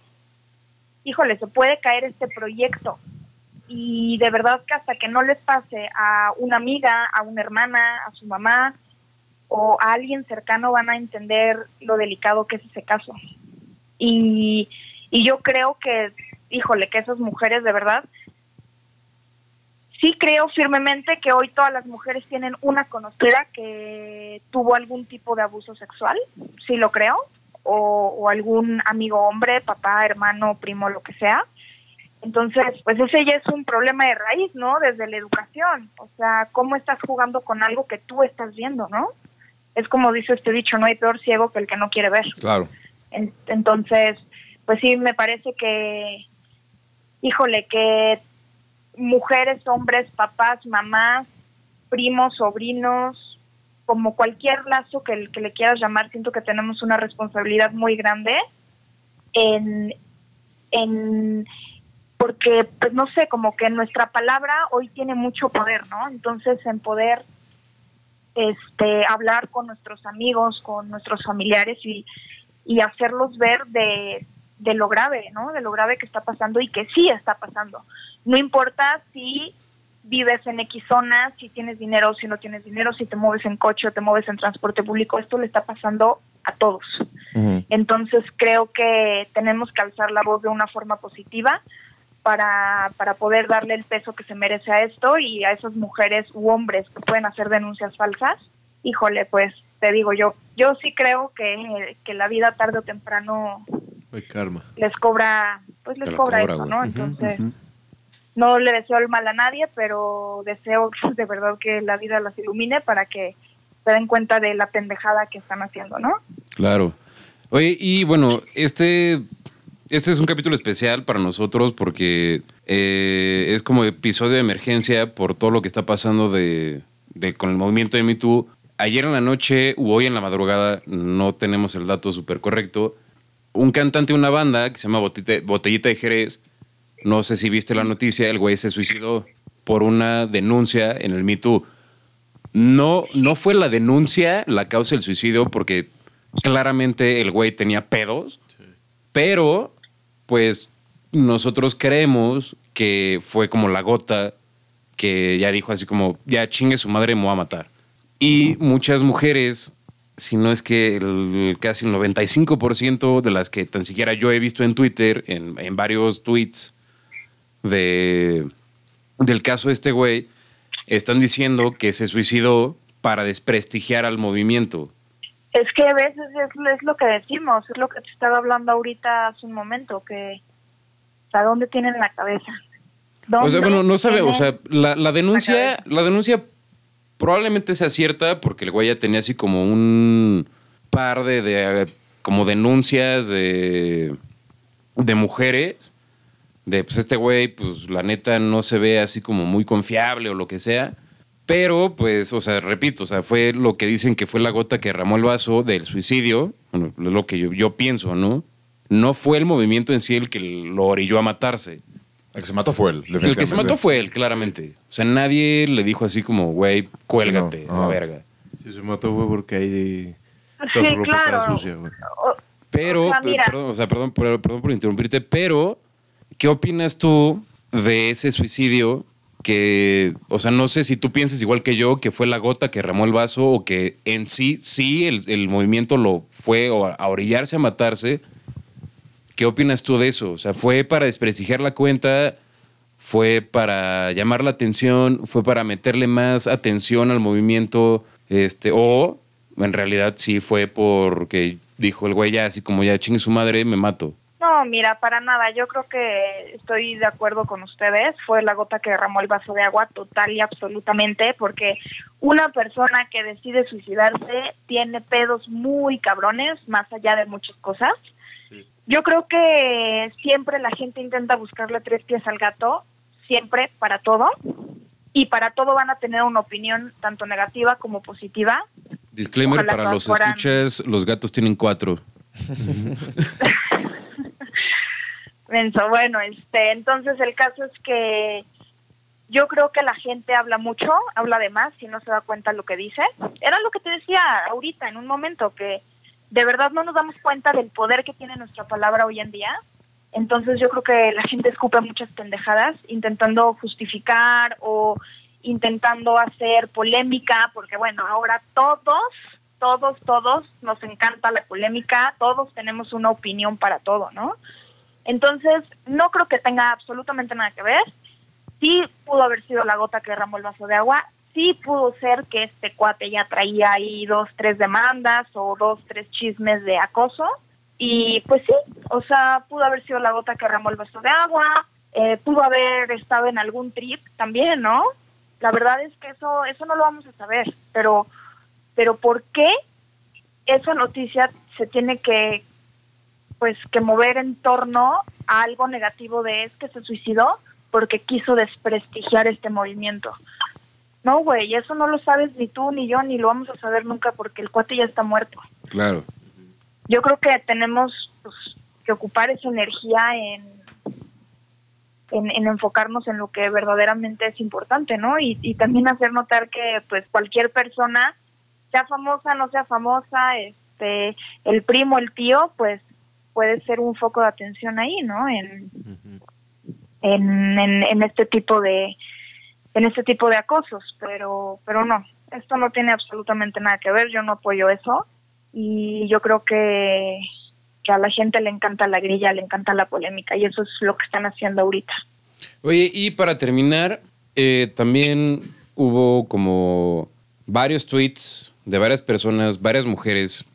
S5: híjole, se puede caer este proyecto. Y de verdad que hasta que no les pase a una amiga, a una hermana, a su mamá o a alguien cercano van a entender lo delicado que es ese caso. Y, y yo creo que, híjole, que esas mujeres de verdad, sí creo firmemente que hoy todas las mujeres tienen una conocida que tuvo algún tipo de abuso sexual, sí lo creo, o, o algún amigo hombre, papá, hermano, primo, lo que sea. Entonces, pues ese ya es un problema de raíz, ¿no? Desde la educación. O sea, ¿cómo estás jugando con algo que tú estás viendo, ¿no? Es como dice este dicho, no hay peor ciego que el que no quiere ver.
S2: Claro.
S5: En- Entonces, pues sí, me parece que, híjole, que mujeres, hombres, papás, mamás, primos, sobrinos, como cualquier lazo que, que le quieras llamar, siento que tenemos una responsabilidad muy grande en, en porque, pues no sé, como que nuestra palabra hoy tiene mucho poder, ¿no? Entonces, en poder este, hablar con nuestros amigos, con nuestros familiares y, y hacerlos ver de, de lo grave, ¿no? De lo grave que está pasando y que sí está pasando. No importa si vives en X zona, si tienes dinero o si no tienes dinero, si te mueves en coche o te mueves en transporte público, esto le está pasando a todos. Entonces creo que tenemos que alzar la voz de una forma positiva para, para poder darle el peso que se merece a esto y a esas mujeres u hombres que pueden hacer denuncias falsas. Híjole, pues te digo yo, yo sí creo que, que la vida tarde o temprano
S4: Hay karma.
S5: les cobra, pues les cobra,
S3: cobra,
S5: eso,
S3: güey.
S5: ¿no? Entonces, no le deseo el mal a nadie, pero deseo de verdad que la vida las ilumine para que se den cuenta de la pendejada que están haciendo, ¿no?
S3: Claro. Oye, y bueno, este, este es un capítulo especial para nosotros porque eh, es como episodio de emergencia por todo lo que está pasando de, de- con el movimiento de Me Too. Ayer en la noche u hoy en la madrugada, no tenemos el dato súper correcto, un cantante de una banda que se llama Botite- Botellita de Jerez, no sé si viste la noticia, el güey se suicidó por una denuncia en el Me Too. No, no fue la denuncia la causa del suicidio porque claramente el güey tenía pedos, pero pues nosotros creemos que fue como la gota que ya dijo así como, ya chingue su madre, me voy a matar. Y muchas mujeres, si no es que el, casi el 95% de las que tan siquiera yo he visto en Twitter, en, en varios tweets de, del caso de este güey, están diciendo que se suicidó para desprestigiar al movimiento.
S5: Es que a veces es, es lo que decimos, es lo que te estaba hablando ahorita hace un momento, que, sea, ¿dónde tienen la cabeza?
S3: O sea,
S5: ¿Dónde
S3: bueno, no sabe, o sea, la, la denuncia, la denuncia probablemente sea cierta porque el güey ya tenía así como un par de, como denuncias de, de mujeres, de pues este güey, pues la neta no se ve así como muy confiable o lo que sea. Pero, pues, o sea, repito, o sea, fue lo que dicen que fue la gota que derramó el vaso del suicidio, bueno, lo que yo, yo pienso, ¿no? No fue el movimiento en sí el que lo orilló a matarse.
S6: El que se mató fue él.
S3: El que se mató fue él, claramente. O sea, nadie le dijo así como, güey, cuélgate,
S6: Sí,
S3: a
S6: no.
S3: la
S6: Ah.
S3: verga.
S4: Si se mató fue porque ahí toda
S5: Sí,
S4: su ropa estaba
S5: claro.
S4: sucia, güey.
S5: O-
S3: Pero,
S5: O sea,
S3: pe-
S5: mira.
S3: perdón, o sea, perdón, por- perdón por interrumpirte, pero, ¿qué opinas tú de ese suicidio? Que, o sea, no sé si tú piensas igual que yo, que fue la gota que ramó el vaso o que en sí, sí, el, el movimiento lo fue o a, a orillarse a matarse. ¿Qué opinas tú de eso? O sea, ¿fue para desprestigiar la cuenta? ¿Fue para llamar la atención? ¿Fue para meterle más atención al movimiento? Este, o en realidad sí fue porque dijo el güey ya, así como ya chingue su madre, me mato.
S5: No, mira, para nada. Yo creo que estoy de acuerdo con ustedes. Fue la gota que derramó el vaso de agua total y absolutamente, porque una persona que decide suicidarse tiene pedos muy cabrones, más allá de muchas cosas. Yo creo que siempre la gente intenta buscarle tres pies al gato, siempre, para todo. Y para todo van a tener una opinión tanto negativa como positiva.
S3: Disclaimer
S5: Ojalá
S3: para los
S5: fueran-
S3: escuchas, los gatos tienen cuatro.
S5: Bueno, este, entonces el caso es que yo creo que la gente habla mucho, habla de más y no se da cuenta lo que dice. Era lo que te decía ahorita en un momento, que de verdad no nos damos cuenta del poder que tiene nuestra palabra hoy en día. Entonces yo creo que la gente escupe muchas pendejadas intentando justificar o intentando hacer polémica, porque bueno, ahora todos, todos, todos nos encanta la polémica, todos tenemos una opinión para todo, ¿no? Entonces, no creo que tenga absolutamente nada que ver. Sí pudo haber sido la gota que derramó el vaso de agua. Sí pudo ser que este cuate ya traía ahí dos, tres demandas o dos, tres chismes de acoso. Y pues sí, o sea, pudo haber sido la gota que derramó el vaso de agua. eh, pudo haber estado en algún trip también, ¿no? La verdad es que eso, eso no lo vamos a saber. Pero, pero ¿por qué esa noticia se tiene que, pues que mover en torno a algo negativo de es que se suicidó porque quiso desprestigiar este movimiento. No, güey, eso no lo sabes ni tú ni yo ni lo vamos a saber nunca porque el cuate ya está muerto.
S3: Claro.
S5: Yo creo que tenemos pues, que ocupar esa energía en, en, en enfocarnos en lo que verdaderamente es importante, ¿no? Y, y también hacer notar que pues cualquier persona, sea famosa, no sea famosa, este, el primo, el tío, pues puede ser un foco de atención ahí, ¿no? En, en, en, en este tipo de en este tipo de acosos, pero pero no, esto no tiene absolutamente nada que ver, yo no apoyo eso y yo creo que, que a la gente le encanta la grilla, le encanta la polémica y eso es lo que están haciendo ahorita.
S3: Oye, y para terminar, eh, también hubo como varios tweets de varias personas, varias mujeres,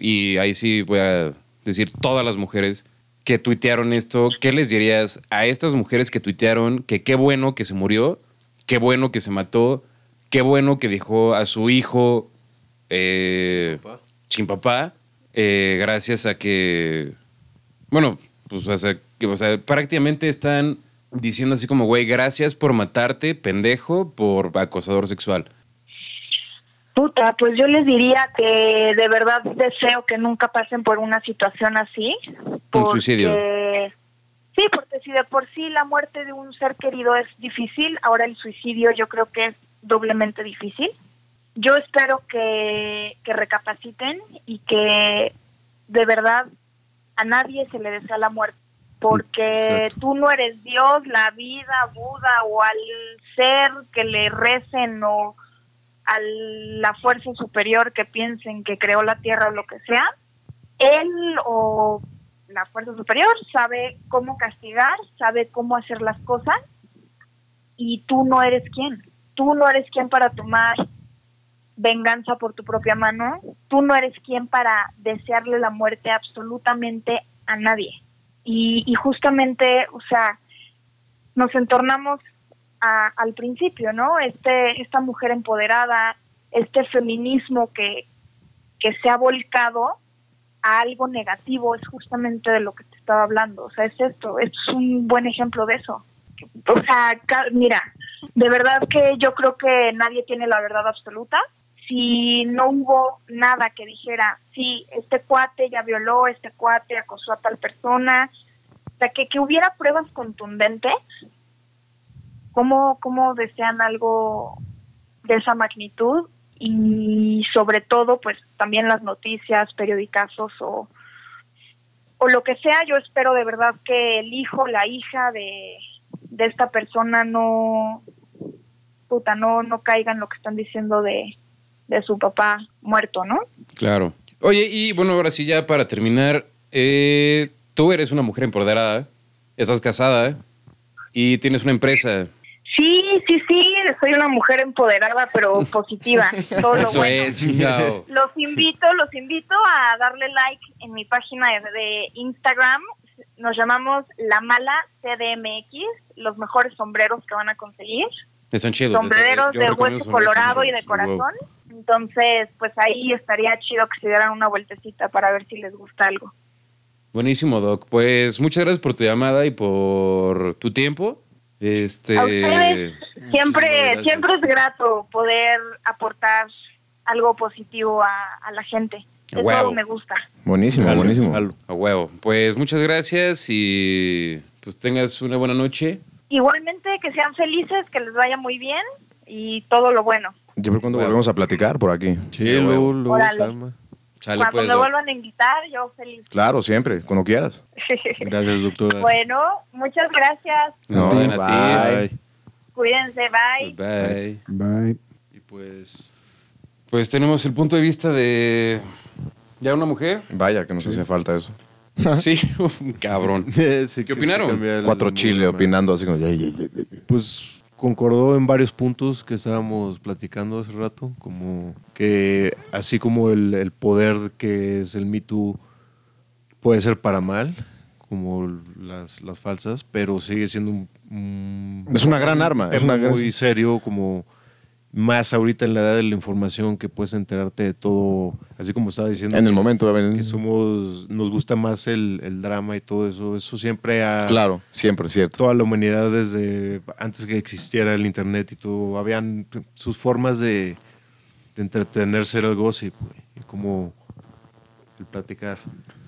S3: y ahí sí voy a decir todas las mujeres que tuitearon esto. ¿Qué les dirías a estas mujeres que tuitearon que qué bueno que se murió, qué bueno que se mató, qué bueno que dejó a su hijo eh, sin papá, eh, gracias a que bueno, pues o sea, que, o sea, prácticamente están diciendo así como, güey, gracias por matarte, pendejo, por acosador sexual.
S5: Puta, pues yo les diría que de verdad deseo que nunca pasen por una situación así. porque-
S3: suicidio.
S5: Sí, porque si de por sí la muerte de un ser querido es difícil, ahora el suicidio yo creo que es doblemente difícil. Yo espero que, que recapaciten y que de verdad a nadie se le desea la muerte, porque
S3: Exacto.
S5: tú no eres Dios, la vida, Buda o al ser que le recen o a la fuerza superior que piensen que creó la tierra o lo que sea, él o la fuerza superior sabe cómo castigar, sabe cómo hacer las cosas y tú no eres quien. Tú no eres quien para tomar venganza por tu propia mano. Tú no eres quien para desearle la muerte absolutamente a nadie. Y, justamente, o sea, nos entornamos a- al principio, ¿no? Este, esta mujer empoderada, este feminismo que, que se ha volcado a algo negativo, es justamente de lo que te estaba hablando. O sea, es esto, es un buen ejemplo de eso. O sea, mira, de verdad que yo creo que nadie tiene la verdad absoluta. Si no hubo nada que dijera, sí, este cuate ya violó, este cuate acosó a tal persona, o sea, que, que hubiera pruebas contundentes, ¿cómo, ¿cómo desean algo de esa magnitud? Y sobre todo, pues también las noticias, periodicazos o, o lo que sea, yo espero de verdad que el hijo, la hija de, de esta persona no, puta, no, no caiga en lo que están diciendo de, de su papá muerto, ¿no?
S3: Claro. Oye, y bueno, ahora sí, ya para terminar, eh, tú eres una mujer empoderada, estás casada y tienes una empresa.
S5: Sí, sí, soy una mujer empoderada, pero positiva. Todo lo
S3: Eso
S5: bueno.
S3: es, chingado.
S5: Los invito, los invito a darle like en mi página de, Instagram. Nos llamamos La Mala CDMX, los mejores sombreros que van a conseguir.
S3: Están chidos.
S5: Sombreros de hueso colorado y de corazón. Entonces, pues ahí estaría chido que se dieran una vueltecita para ver si les gusta algo.
S3: Buenísimo, Doc. Pues muchas gracias por tu llamada y por tu tiempo. Este.
S5: A ustedes siempre, siempre es grato poder aportar algo positivo a, a la gente.
S3: A
S5: Eso
S3: huevo.
S5: me gusta.
S2: Buenísimo,
S4: Gracias.
S2: buenísimo.
S3: A huevo. Pues muchas gracias y pues tengas una buena noche.
S5: Igualmente, que sean felices, que les vaya muy bien y todo lo bueno.
S2: Yo creo cuando volvemos a platicar por aquí.
S4: Sí, luego,
S3: huevo.
S4: luego
S5: Cuando
S3: pues,
S5: me vuelvan a invitar, yo feliz.
S2: Claro, siempre, cuando quieras.
S4: Gracias, doctora.
S5: bueno, muchas gracias.
S3: No,
S2: A ti,
S3: ven a ti.
S2: bye.
S5: Cuídense, bye.
S3: Bye.
S1: Bye.
S4: Y pues,
S3: Pues tenemos el punto de vista de. ¿Ya una mujer?
S2: Vaya, que nos hacía falta eso.
S3: sí, un cabrón.
S4: Sí, sí
S3: opinaron?
S2: Cuatro chile opinando así como...
S4: Pues concordó en varios puntos que estábamos platicando hace rato, como que así como el, el poder que es el Me Too puede ser para mal, como las, las falsas, pero sigue siendo un, un
S2: Es una gran arma. Es gran...
S4: muy serio, como más ahorita en la edad de la información que puedes enterarte de todo, así como estaba diciendo.
S2: En el
S4: que-
S2: momento. a ver,
S4: que somos, nos gusta más el, el drama y todo eso. Eso siempre ha...
S2: Claro, siempre, cierto.
S4: Toda la humanidad desde antes que existiera el internet y todo, habían sus formas de, de entretenerse era el gossip, y como el platicar.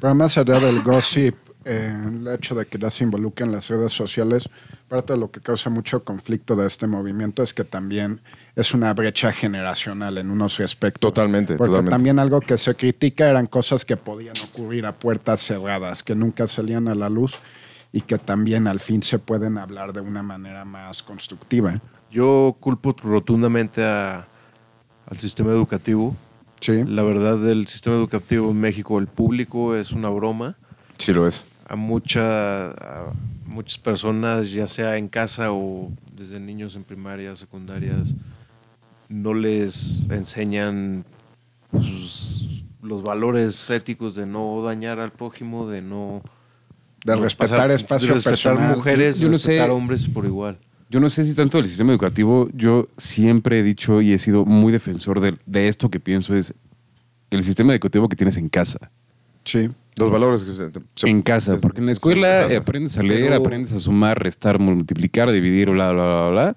S1: Pero más allá del gossip, eh, el hecho de que ya se involucren las redes sociales, parte de lo que causa mucho conflicto de este movimiento es que también es una brecha generacional en unos aspectos.
S2: Totalmente,
S1: Porque
S2: totalmente.
S1: también algo que se critica eran cosas que podían ocurrir a puertas cerradas, que nunca salían a la luz y que también al fin se pueden hablar de una manera más constructiva.
S4: Yo culpo rotundamente a- al sistema educativo.
S1: Sí.
S4: La verdad, del sistema educativo en México, el público es una broma.
S2: Sí lo es.
S4: a, mucha, a muchas personas, ya sea en casa o desde niños en primarias, secundarias, no les enseñan pues, los valores éticos de no dañar al prójimo, de no...
S1: De
S4: no
S1: respetar
S4: pasar-
S1: espacio
S4: de respetar
S1: personal.
S4: mujeres,
S3: Yo no
S4: respetar
S3: sé.
S4: hombres por igual.
S3: Yo no sé si tanto del sistema educativo, yo siempre he dicho y he sido muy defensor de, de esto que pienso es el sistema educativo que tienes en casa.
S1: Sí.
S2: Los valores que se- se-
S3: en casa,
S2: es-
S3: porque en la
S2: es-
S3: escuela aprendes a leer,
S4: Pero-
S3: aprendes a sumar, restar, multiplicar, dividir, bla, bla, bla, bla.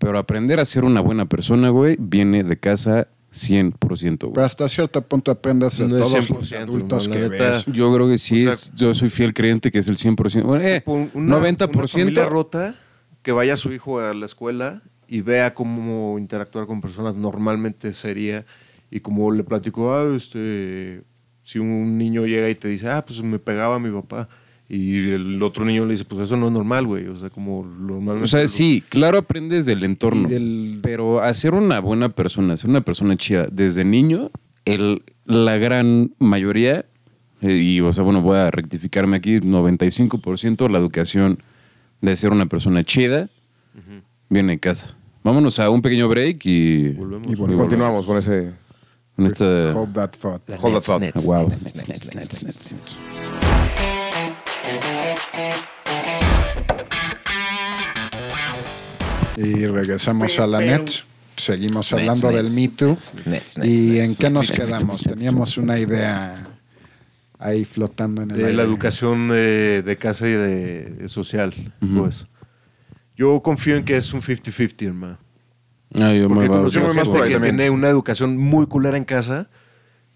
S3: Pero aprender a ser una buena persona, güey, viene de casa 100%,
S1: Pero
S3: güey.
S1: hasta cierto punto aprendes de
S4: No
S1: todos los
S4: 100%,
S1: adultos que
S4: neta-
S1: ves.
S3: Yo creo que sí,
S4: O sea-
S3: es- yo soy fiel creyente que es el 100%. Bueno, eh,
S4: una-
S3: 90%.
S4: Una familia rota que vaya su hijo a la escuela y vea cómo interactuar con personas normalmente sería y como le platicó, ah, este, si un niño llega y te dice, ah, pues me pegaba mi papá y el otro niño le dice, pues eso no es normal, güey, o sea, como normalmente...
S3: O sea, sí, claro aprendes del entorno,
S4: del-
S3: pero hacer una buena persona, ser una persona chida desde niño, el, la gran mayoría, eh, y o sea, bueno, voy a rectificarme aquí, 95% la educación de ser una persona chida viene de casa. Vámonos a un pequeño break y,
S4: Volvemos.
S1: Y
S3: y
S1: volvemos.
S2: Continuamos con ese...
S3: con esta...
S1: Hold that thought.
S2: Hold that thought.
S3: Wow.
S1: Y regresamos a la net. Seguimos hablando del. Me Too.
S2: Nets, Nets,
S1: ¿Y
S2: Nets,
S1: en qué nos
S2: Nets,
S1: quedamos? Teníamos una idea ahí flotando en el
S4: De
S1: aire.
S4: la educación de, de casa y de, de social,
S3: Ujú.
S4: pues. Yo confío en que es un 50-50, hermano.
S3: Ah, yo
S4: Porque
S3: me
S2: voy más por ahí
S4: que
S2: también.
S4: tiene una educación muy culera en casa,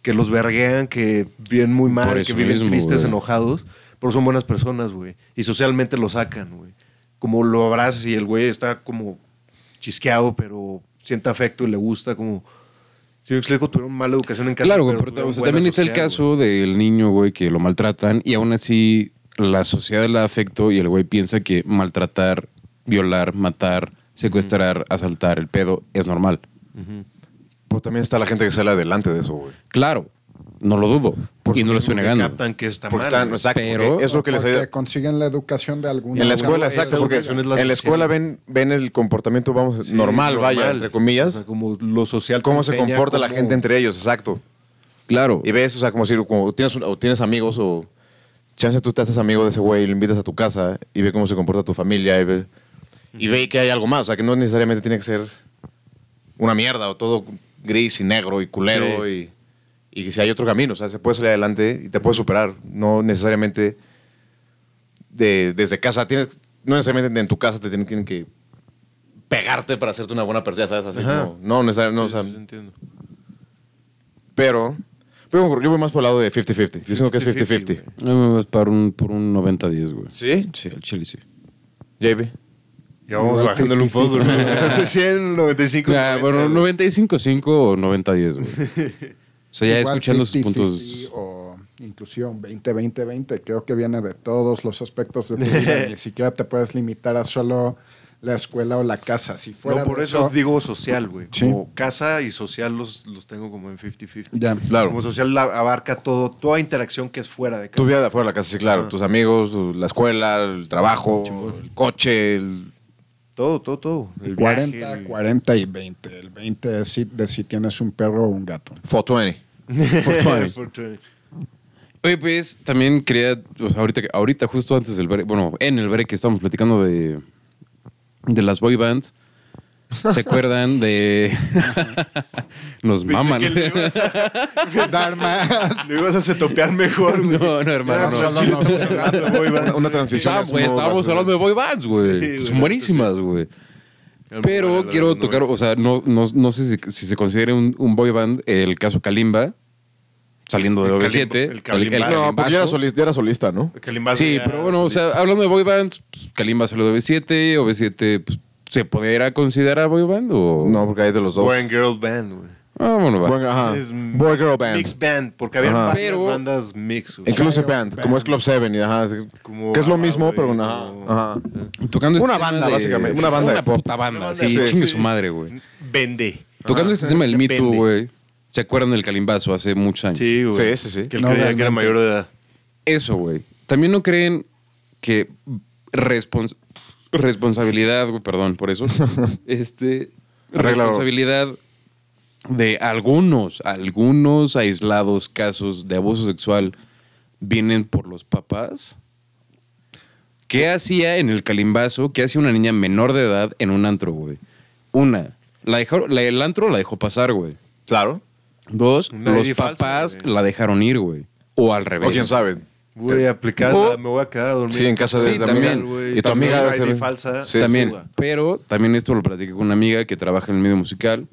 S4: que los verguean, que viven muy mal, que viven
S3: mismo,
S4: tristes,
S3: güey.
S4: enojados, pero son buenas personas, güey. Y socialmente lo sacan, güey. Como lo abrazas y el güey está como chisqueado, pero siente afecto y le gusta, como... Si me explico, tuvieron mala educación en casa.
S3: Claro, güey, pero, o sea, también está el caso del niño, güey, que lo maltratan y aún así la sociedad le da afecto y el güey piensa que maltratar, violar, matar, secuestrar, asaltar, el pedo es normal.
S2: Pues también está la gente que sale adelante de eso, güey.
S3: Claro, no lo dudo
S2: Por
S3: y no lo estoy
S4: Porque
S3: negando.
S4: captan que está
S2: Porque
S4: mal,
S2: están, exacto,
S3: Pero-
S2: porque es lo que les
S1: Porque
S2: ayuda.
S1: consiguen la educación de alguna
S2: En la escuela, exacto, porque
S4: educación es la
S2: en la escuela ven, ven el comportamiento, vamos,
S4: Sí,
S2: normal, vaya, entre
S4: O
S2: comillas,
S4: sea, como lo social.
S2: cómo se comporta la gente entre ellos, exacto.
S3: Claro.
S2: Y ves, o sea, como si como tienes, un- o tienes amigos o chance tú te haces amigo de ese güey y lo invitas a tu casa y ve cómo se comporta tu familia y ve, y ve que hay algo más, o sea, que no necesariamente tiene que ser una mierda o todo gris y negro y culero y, y que si hay otro camino, o sea, se puede salir adelante y te puedes superar, no necesariamente de- desde casa, tienes, no necesariamente en tu casa te tienen, tienen que pegarte para hacerte una buena persona, ¿sabes? Así como, no necesariamente, no, o
S4: Sí,
S2: sea,
S4: sí, entiendo.
S2: pero, pero yo voy más por el lado de 50-50. Yo siento que es
S4: 50-50,
S2: 50-50.
S3: No me vas por un, por un 90-10, güey.
S2: ¿Sí?
S3: Sí, el chile sí.
S2: JB.
S4: Ya vamos
S1: Igual
S4: bajándole un
S1: 50-50.
S4: poco. ¿no? Empezaste 100, 95.
S3: Ah,
S4: 90,
S3: bueno,
S4: güey.
S3: 95-5 o 90-10, güey. O sea, ya
S1: Igual
S3: escuchando sus
S1: 50-50
S3: puntos.
S1: O inclusive un 20-20-20, creo que viene de todos los aspectos de tu vida. Ni siquiera te puedes limitar a solo la escuela o la casa. Si fuera
S4: No, por
S1: de
S4: eso, digo social, güey.
S1: Sí.
S4: Como casa y social los, los tengo como en 50-50.
S1: Ya.
S2: Claro.
S4: Como social la- abarca todo, toda interacción que es fuera de casa.
S2: Tu vida de afuera de la casa, sí, claro.
S4: Ajá.
S2: Tus amigos, la escuela, el trabajo, el coche, el...
S4: Todo, todo, todo. El
S1: 40,
S4: viaje, el-
S1: 40 y 20. El 20 es si- de si tienes un perro o un gato.
S2: 420.
S4: 420.
S3: Oye, pues también quería, o sea, ahorita, que- ahorita justo antes del break, bueno, en el break que estábamos platicando de, de las boy bands, ¿se acuerdan de... Nos maman.
S4: Le ibas a-
S1: Dar más.
S4: Le ibas a setopear mejor, güey.
S3: No, no, hermano, no.
S4: pues, chile estamos hablando de boy bands,
S2: Una, transición.
S3: Estábamos, estábamos hablando de boy bands, güey.
S4: Sí, güey,
S3: Son buenísimas, güey. Pero quiero tocar, o sea, no, no, no sé si, si se considera un, un boy band el caso Kalimba, saliendo de
S4: El
S3: OV7.
S4: Kalimba- el Kalimba.
S2: No, porque ya era, solista, ya era solista, ¿no?
S4: Kalimba
S3: Sí, pero bueno, o sea, hablando de boy bands, pues, Kalimba salió de OV7, OV7, pues, ¿se podría considerar boy band o...?
S2: No, porque hay de los dos.
S4: Boy and Girl Band, güey.
S3: Ah, bueno, va.
S2: Buen- ajá.
S4: Es
S2: Boy Girl Band.
S4: Mix Band, porque había
S2: Ajá.
S4: varias
S3: Pero-
S4: bandas mix, güey.
S2: Inclusive Band, como es Club 7. Y, ajá,
S4: Como
S2: que es lo mismo,
S4: güey,
S2: pero una...
S4: como-
S2: Ajá.
S3: Tocando
S2: Una
S3: tema
S2: banda,
S3: de-
S2: básicamente, una banda de pop.
S3: puta banda,
S4: Una
S3: sí,
S4: banda,
S3: chingue
S4: sí.
S3: su madre, güey.
S4: Vende.
S3: Tocando este tema del Me Too, güey, ¿se acuerdan del Kalimbazo hace muchos años?
S4: Sí, güey.
S2: Sí, sí, sí.
S4: Que él
S1: No,
S4: creía que era
S1: realmente.
S4: mayor de edad.
S3: Eso, güey. ¿También no creen que respons- responsabilidad, güey, perdón por eso, este,
S2: Arréglalo.
S3: responsabilidad de algunos, algunos aislados casos de abuso sexual vienen por los papás? ¿Qué hacía en el calimbazo? ¿Qué hacía una niña menor de edad en un antro, güey? Una, la dejó, la- el antro la dejó pasar, güey.
S2: Claro.
S3: Dos,
S4: Una
S3: los
S4: falsa,
S3: papás
S4: güey.
S3: la dejaron ir, güey. O al revés.
S2: O quién sabe.
S4: Voy a aplicar,
S3: O-
S4: me voy a quedar a dormir.
S2: Sí, en casa de
S3: Sí, también.
S2: amiga.
S4: güey.
S2: Y tu amiga ser-
S4: falsa.
S2: Sí,
S3: también. Pero también esto lo platiqué con una amiga que trabaja en el medio musical.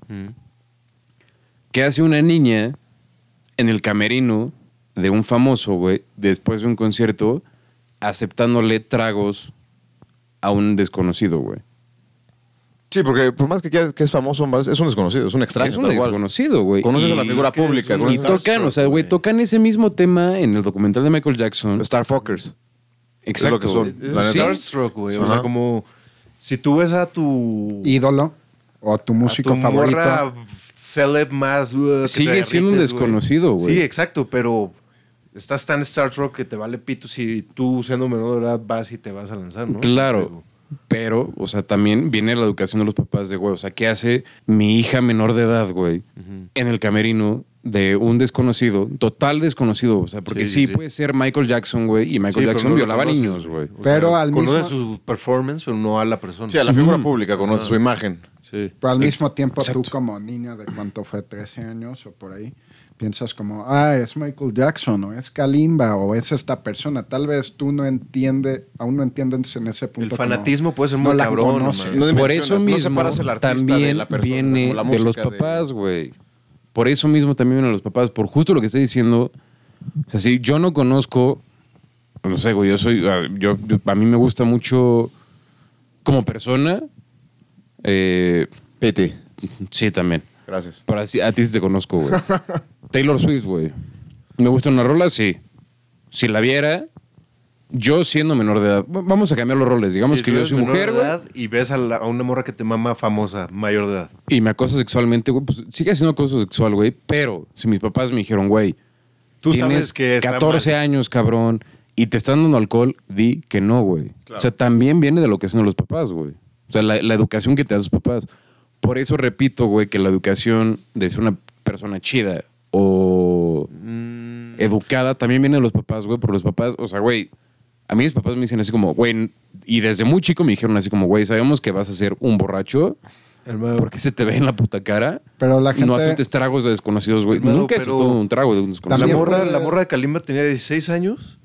S3: ¿Qué hace una niña en el camerino de un famoso, güey, después de un concierto, aceptándole tragos a un desconocido, güey?
S2: Sí, porque por más que, quieras- que es famoso, es un desconocido, es un extraño.
S3: es un desconocido, güey.
S2: Conoces
S3: Y-
S2: a la figura
S4: es es
S2: pública.
S3: Y tocan, o sea, güey, tocan ese mismo tema en el documental de Michael Jackson.
S2: Starfuckers.
S3: Exacto.
S2: lo que son.
S4: Es. Starstruck, güey. O sea, como si tú ves a tu...
S1: Ídolo o tu músico
S4: a tu
S1: favorito.
S4: morra celeb más... uh,
S3: Sigue siendo un desconocido, güey.
S4: Sí, exacto, pero estás tan Starstruck que te vale pito si tú siendo menor de edad vas y te vas a lanzar, ¿no?
S3: Claro. Pero, o sea, también viene la educación de los papás de, güey, o sea, ¿qué hace mi hija menor de edad, güey, en el camerino de un desconocido, total desconocido, o sea, porque
S4: Sí,
S3: sí,
S4: sí, sí.
S3: puede ser Michael Jackson, güey, y Michael
S4: Sí,
S3: Jackson
S4: no
S3: violaba
S4: conoces,
S3: niños, güey.
S4: O
S1: Pero
S4: sea,
S1: al
S4: conoces
S1: mismo-
S4: su performance, pero no a la persona.
S2: Sí, a la figura pública conoce su imagen.
S4: Sí.
S1: Pero al mismo tiempo
S3: Exacto.
S1: tú como niño de cuánto fue, 13 años o por ahí, piensas como, ah, es Michael Jackson o es Kalimba o es esta persona. Tal vez tú no entiendes, aún no entiendes en ese punto.
S4: El
S1: como
S4: fanatismo puede ser
S1: no
S4: muy
S1: la
S4: cabrón.
S2: No
S3: Por eso
S2: no
S3: mismo
S2: separas el artista de
S3: también
S2: la persona,
S3: viene
S2: como la
S3: de los
S2: de-
S3: papás, güey. Por eso mismo también vienen los papás, por justo lo que estoy diciendo. O sea, si yo no conozco, no sé, güey, yo soy, ah, yo, yo- a mí me gusta mucho como persona. Eh,
S2: Piti.
S3: sí, también.
S2: Gracias.
S3: Pero así- a ti sí te conozco, güey. Taylor Swift, güey. ¿Me gusta una rola? Sí. Si la viera, yo siendo menor de edad, vamos a cambiar los roles. Digamos
S4: Sí,
S3: que
S4: tú
S3: yo
S4: eres
S3: soy
S4: menor
S3: mujer,
S4: de
S3: güey,
S4: edad Y ves a, la- a una morra que te mama famosa, mayor de edad.
S3: y me acosa sexualmente, güey, pues sigue siendo acoso sexual, güey. Pero si mis papás me dijeron, güey,
S4: Tú
S3: tienes
S4: sabes que está
S3: 14
S4: mal.
S3: años, cabrón, y te están dando alcohol, di que no, güey.
S2: Claro.
S3: O sea, también viene de lo que hacen los papás, güey. O sea, la, la educación que te dan sus papás. Por eso repito, güey, que la educación de ser una persona chida o
S4: Mm,
S3: educada también viene de los papás, güey, por los papás, o sea, güey, a mí mis papás me dicen así como, güey, y desde muy chico me dijeron así como, güey, sabemos que vas a ser un borracho,
S4: hermano,
S3: porque se te ve en la puta cara.
S1: Pero la gente-
S3: No aceptes tragos de desconocidos, güey.
S4: Hermano,
S3: Nunca aceptado un trago de un
S4: la,
S3: desconocido.
S1: También
S4: morra, la morra de Kalimba tenía 16 años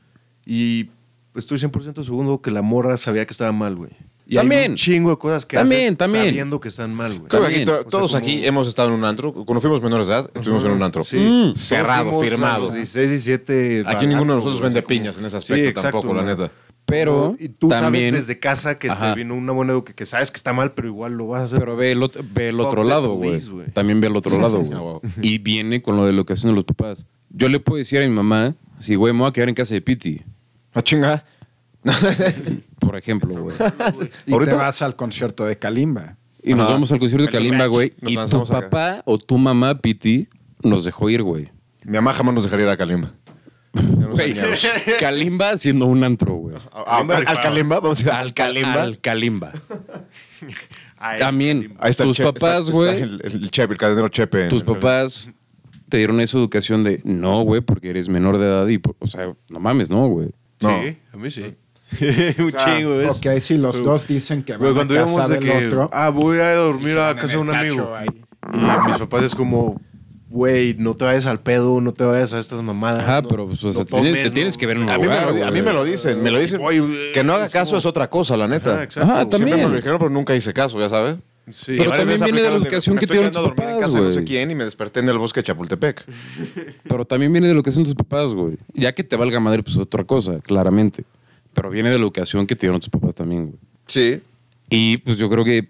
S4: y estoy 100% seguro que la morra sabía que estaba mal, güey. Y hay
S3: También.
S4: un chingo de cosas que
S3: También,
S4: haces
S3: también.
S4: sabiendo que están mal, güey.
S2: Que aquí todos
S4: O sea, como-
S2: aquí hemos estado en un antro. Cuando fuimos menores de edad, estuvimos en un antro.
S4: Sí.
S2: Mm. Cerrado,
S4: a
S2: firmado.
S4: los 16, 17.
S2: Aquí ninguno de nosotros vende
S4: como-
S2: piñas en ese aspecto
S4: Sí, exacto,
S2: tampoco, la neta.
S3: Pero
S4: y tú
S3: también,
S4: sabes desde casa que
S3: Ajá.
S4: te vino una buena educación, que sabes que está mal, pero igual lo vas a hacer.
S3: pero ve el, otro- ve el otro lado, güey. También ve el otro lado,
S2: Ah,
S3: güey.
S2: wow.
S3: y viene con lo de la educación de los papás. Yo le puedo decir a mi mamá, si, güey, me voy a quedar en casa de Piti,
S2: Ah, chinga.
S3: Por ejemplo, güey.
S1: Y
S2: Ahorita-
S1: te vas al concierto de Kalimba.
S3: Y nos
S2: Ajá.
S3: vamos al concierto de
S2: Kalimba.
S3: Güey.
S2: Nos
S3: Y tu
S2: lanzamos acá.
S3: papá o tu mamá, Piti, nos dejó ir, güey.
S2: Mi mamá jamás nos dejaría ir a Kalimba.
S3: Güey. Kalimba siendo un antro, güey.
S2: Al, al Kalimba, vamos a ir al Kalimba.
S3: Al Kalimba.
S4: Ay,
S3: También,
S2: Ahí está
S3: tus
S2: el Chepe,
S3: papás,
S2: está-
S3: güey,
S2: El, el Chepe, el cadenero Chepe. en
S3: tus
S2: el-
S3: papás te dieron esa educación de no, güey, porque eres menor de edad y, por- o sea, no mames, no, güey.
S2: No.
S4: Sí, a mí sí. un
S1: O sea,
S4: chingo, ¿ves?
S1: Ok, si los dos dicen que van
S4: cuando
S1: a casa
S4: de
S1: del
S4: que,
S1: otro.
S4: ah, voy a ir a dormir a
S1: en
S4: casa de un amigo.
S1: ahí.
S4: Y mis papás es como, güey, no te vayas al pedo, no te vayas a estas mamadas.
S3: Ajá,
S4: no-
S3: pero pues, o sea,
S4: no
S3: te, tienes-
S4: tomes,
S3: te tienes que ver en un
S2: A mí, me
S3: lugar,
S2: lo, a mí me lo dicen, me lo dicen.
S4: Oye,
S2: que no haga
S4: es
S2: caso
S4: como-
S2: es otra cosa, la neta.
S4: Ajá, exacto.
S3: Ajá,
S2: Siempre
S3: también.
S2: me lo dijeron, pero nunca hice caso, ya sabes.
S4: Sí.
S3: Pero también viene de la educación que
S2: a
S3: tus
S2: en
S3: papás,
S2: casa de no sé quién y me desperté en el bosque de Chapultepec.
S3: Pero también viene de la educación de tus papás, güey. Ya que te valga madre, pues otra cosa, claramente. Pero viene de la educación que dieron tus papás también, güey.
S2: Sí.
S3: Y pues yo creo que,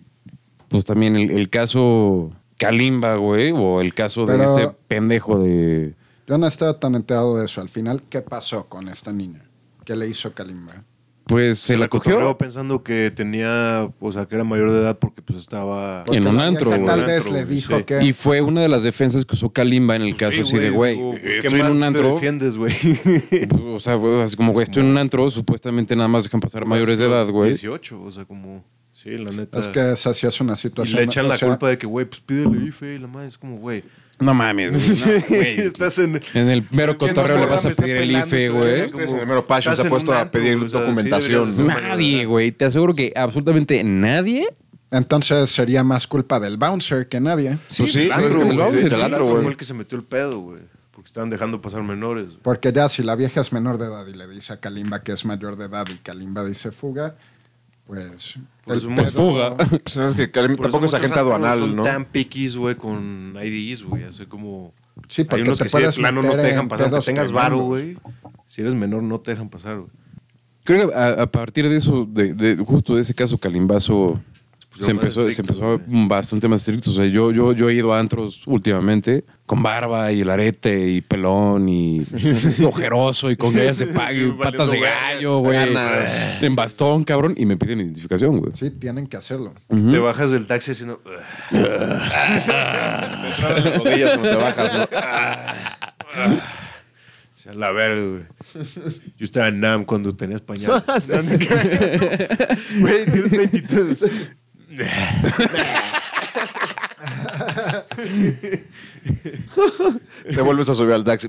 S3: pues también el, el caso Kalimba, güey, o el caso de
S1: Pero-
S3: este pendejo de...
S1: Yo no estaba tan enterado de eso. Al final, ¿qué pasó con esta niña? ¿Qué le hizo Kalimba?
S3: Pues se, la cogió.
S4: pensando que tenía, o sea, que era mayor de edad porque pues estaba...
S3: En un antro.
S1: Tal vez le dijo
S4: sí.
S1: que...
S3: Y fue una de las defensas que usó Kalimba en el
S4: Pues
S3: caso
S4: sí,
S3: así de, güey,
S4: digo, ¿qué
S3: estoy en un
S4: te
S3: antro.
S4: defiendes, güey?
S3: O sea, güey, así como, güey, estoy en un antro, supuestamente nada más dejan pasar mayores de edad, güey.
S4: 18, o sea, como... Sí, la neta.
S1: Es que esa sí es una
S4: Y
S1: situación...
S4: le echan
S1: o
S4: la
S1: sea,
S4: culpa de que, güey, pues pídele IFE y la madre es como, güey.
S3: No mames, güey. no, güey.
S4: Estás en...
S3: En el mero cotorreo le vas a pedir el IFE, güey.
S2: Este es el mero Passion,
S4: Estás
S2: se ha
S4: en
S2: puesto a pedir
S4: o sea, sí
S2: documentación.
S4: hacer-
S3: Nadie, güey. Te aseguro que absolutamente nadie.
S1: Entonces sería más culpa del bouncer que nadie.
S2: Pues sí,
S4: antro,
S2: antro,
S4: sí,
S2: del antro,
S4: antro
S2: güey.
S4: fue el que se metió el pedo, güey. Porque estaban dejando pasar menores. güey.
S1: Porque ya si la vieja es menor de edad y le dice a Kalimba que es mayor de edad y Kalimba dice fuga, pues...
S4: Por
S1: el
S4: eso
S3: Pues fuga.
S2: Pues es que Kalim
S4: Por eso
S2: tampoco es
S4: muchos
S2: agente
S4: antros
S2: aduanal,
S4: son
S2: ¿no?
S4: tan piquis, güey, con IDs, güey. Así como...
S1: Sí,
S4: Hay
S1: porque
S4: unos
S1: te
S4: que de
S1: puedes
S4: plano no
S1: meter
S4: te dejan
S1: en
S4: pasar. Aunque
S1: pedos
S4: tengas varo,
S1: tremendos.
S4: güey. Si eres menor, no te dejan pasar, güey.
S3: Creo que a, a partir de eso, de, de- justo de ese caso
S4: pusieron
S3: se empezó, se empezó bastante más estricto. O sea, yo, yo, yo he ido a antros últimamente con barba y el arete y pelón y ojeroso y con gallas de pague,
S4: Sí,
S3: patas de gallo, güey. En bastón, cabrón. Y me piden identificación, güey.
S1: Sí, tienen que hacerlo.
S4: Te bajas del taxi haciendo...
S2: Te traen las rodillas cuando te bajas, ¿no?
S4: La verga, güey. Yo estaba en NAM cuando tenías pañal. Güey, tienes 23.
S2: Te vuelves a subir al taxi.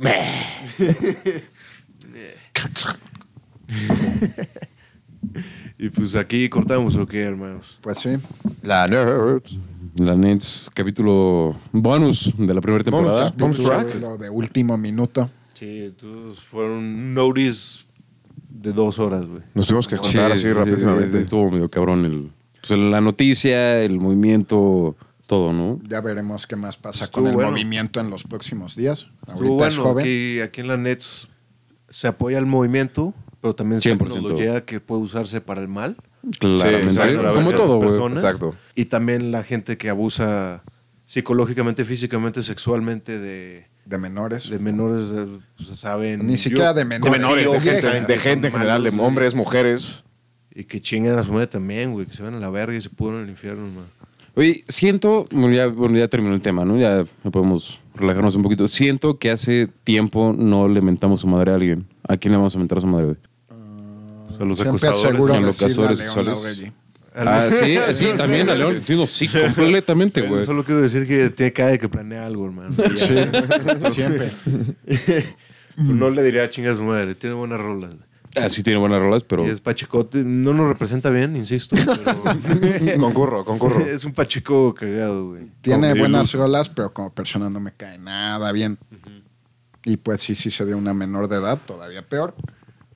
S4: Y pues aquí cortamos o qué, hermanos.
S1: Pues sí.
S2: La nerd.
S3: La Nets, capítulo bonus de la primera temporada.
S2: Bonus track.
S1: Lo de último minuto.
S4: Sí, todos fueron notice de dos horas, güey.
S2: Nos tuvimos que contar así
S3: sí,
S2: rapidísimamente.
S3: Estuvo medio cabrón el, la noticia, el movimiento, todo, ¿no?
S1: Ya veremos qué más pasa
S4: Estuvo
S1: con el
S4: bueno.
S1: movimiento en los próximos días.
S4: Estuvo
S1: Ahorita es
S4: bueno,
S1: joven.
S4: aquí, aquí en la Nets se apoya el movimiento, pero también se
S3: 100%.
S4: tecnología que puede usarse para el mal.
S3: Claramente.
S2: la
S3: Como todo, güey.
S4: personas.
S2: Exacto.
S4: Y también la gente que abusa psicológicamente, físicamente, sexualmente de,
S1: De menores.
S4: de menores, pues, saben.
S1: Ni siquiera de
S2: De
S1: menores.
S2: menores, de gente, de gente en general, de hombres, mujeres.
S4: Y que chinguen a su madre también, güey. Que se van a la verga y se pudran al infierno, man.
S3: Oye, siento, bueno ya, bueno, ya terminó el tema, ¿no? Ya podemos relajarnos un poquito. Siento que hace tiempo no le mentamos su madre a alguien. ¿A quién le vamos a mentar su madre, güey?
S4: O sea, los acusadores.
S3: a los
S1: a León
S3: sexuales. Ah, sí, sí, también a León. Sí, no, sí, completamente, güey.
S4: Solo quiero decir que tiene cara de que planea algo, hermano.
S1: Sí, siempre.
S4: No le diría chinga a su madre. Tiene buenas rolas.
S3: Ah, sí tiene buenas rolas, pero...
S4: Y es pachicote. No nos representa bien, insisto. Pero
S2: concurro, concurro.
S4: es un pachico cagado, güey.
S1: Tiene
S4: Como
S1: buenas rolas, pero como persona no me cae nada bien. Y pues sí, sí se dio una menor de edad, todavía peor.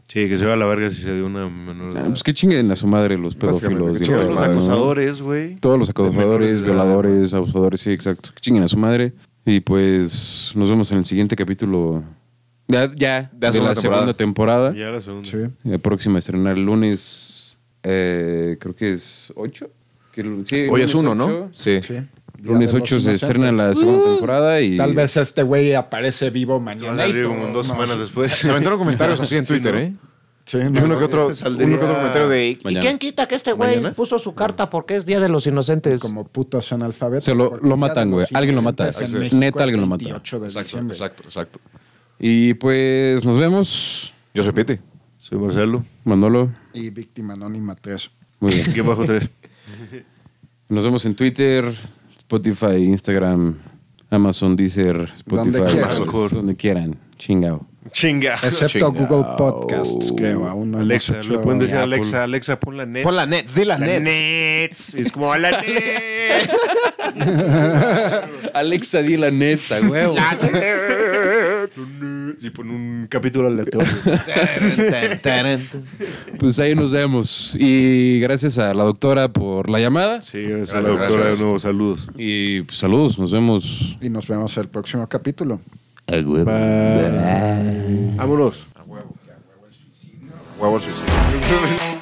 S4: Sí, que se va a la verga si se dio una menor de
S3: Ah,
S4: edad.
S3: pues que chinguen a su madre los pedófilos.
S2: que
S4: Todos los acosadores, güey.
S3: Todos los acosadores, violadores, abusadores, sí, exacto. Que chinguen a su madre. Y pues nos vemos en el siguiente capítulo. Ya, ya
S2: De la
S3: de la
S2: segunda
S3: segunda temporada.
S4: Ya la segunda.
S1: Sí.
S3: Eh, próxima a estrenar el lunes, eh, creo que es 8. Que el- sí,
S2: Hoy es
S3: lunes
S2: uno, ¿no?
S3: 8.
S2: Sí.
S1: Sí.
S3: Lunes
S1: de los
S3: 8 se estrena la segunda temporada y...
S1: Tal vez este güey aparece vivo mañana. y
S4: como dos
S1: nos-
S4: semanas después.
S2: Se aventaron comentarios así en Twitter, ¿eh?
S1: Sí,
S2: Y
S1: no,
S2: uno que otro,
S4: este saldría
S2: uno que otro comentario de...
S3: Mañana.
S6: ¿Y quién quita que este güey puso su carta porque es Día de los Inocentes?
S1: como putos analfabetos.
S3: Se lo- lo matan, güey. Alguien lo mata. Neta, alguien lo mata.
S1: 28 de
S2: Exacto, exacto, exacto.
S3: Y pues nos vemos.
S2: Yo soy Piti.
S4: Soy Marcelo.
S3: Manolo.
S1: Y víctima anónima 3.
S3: Muy bien.
S4: ¿Qué bajo tres?
S3: Nos vemos en Twitter, Spotify, Instagram, Amazon, Deezer, Spotify,
S1: Donde quieran.
S3: Donde quieran. Chingao.
S4: Chinga.
S1: Excepto. Google Podcasts, creo. Aún no
S4: Alexa, le pueden decir a. Alexa, Alexa, pon la net.
S2: Pon la Nets, di la,
S4: la
S2: Nets.
S4: Nets. Es como, la net.
S3: Alexa, di la neta, huevo.
S4: Y pon un capítulo aleatorio.
S3: Pues ahí nos vemos. Y gracias a la doctora por la llamada.
S4: Sí, gracias, a la doctora
S2: gracias.
S4: de nuevo. Saludos.
S3: Y pues, saludos, nos vemos.
S1: Y nos vemos el próximo capítulo.
S4: Vámonos.
S2: Huevos suicidio.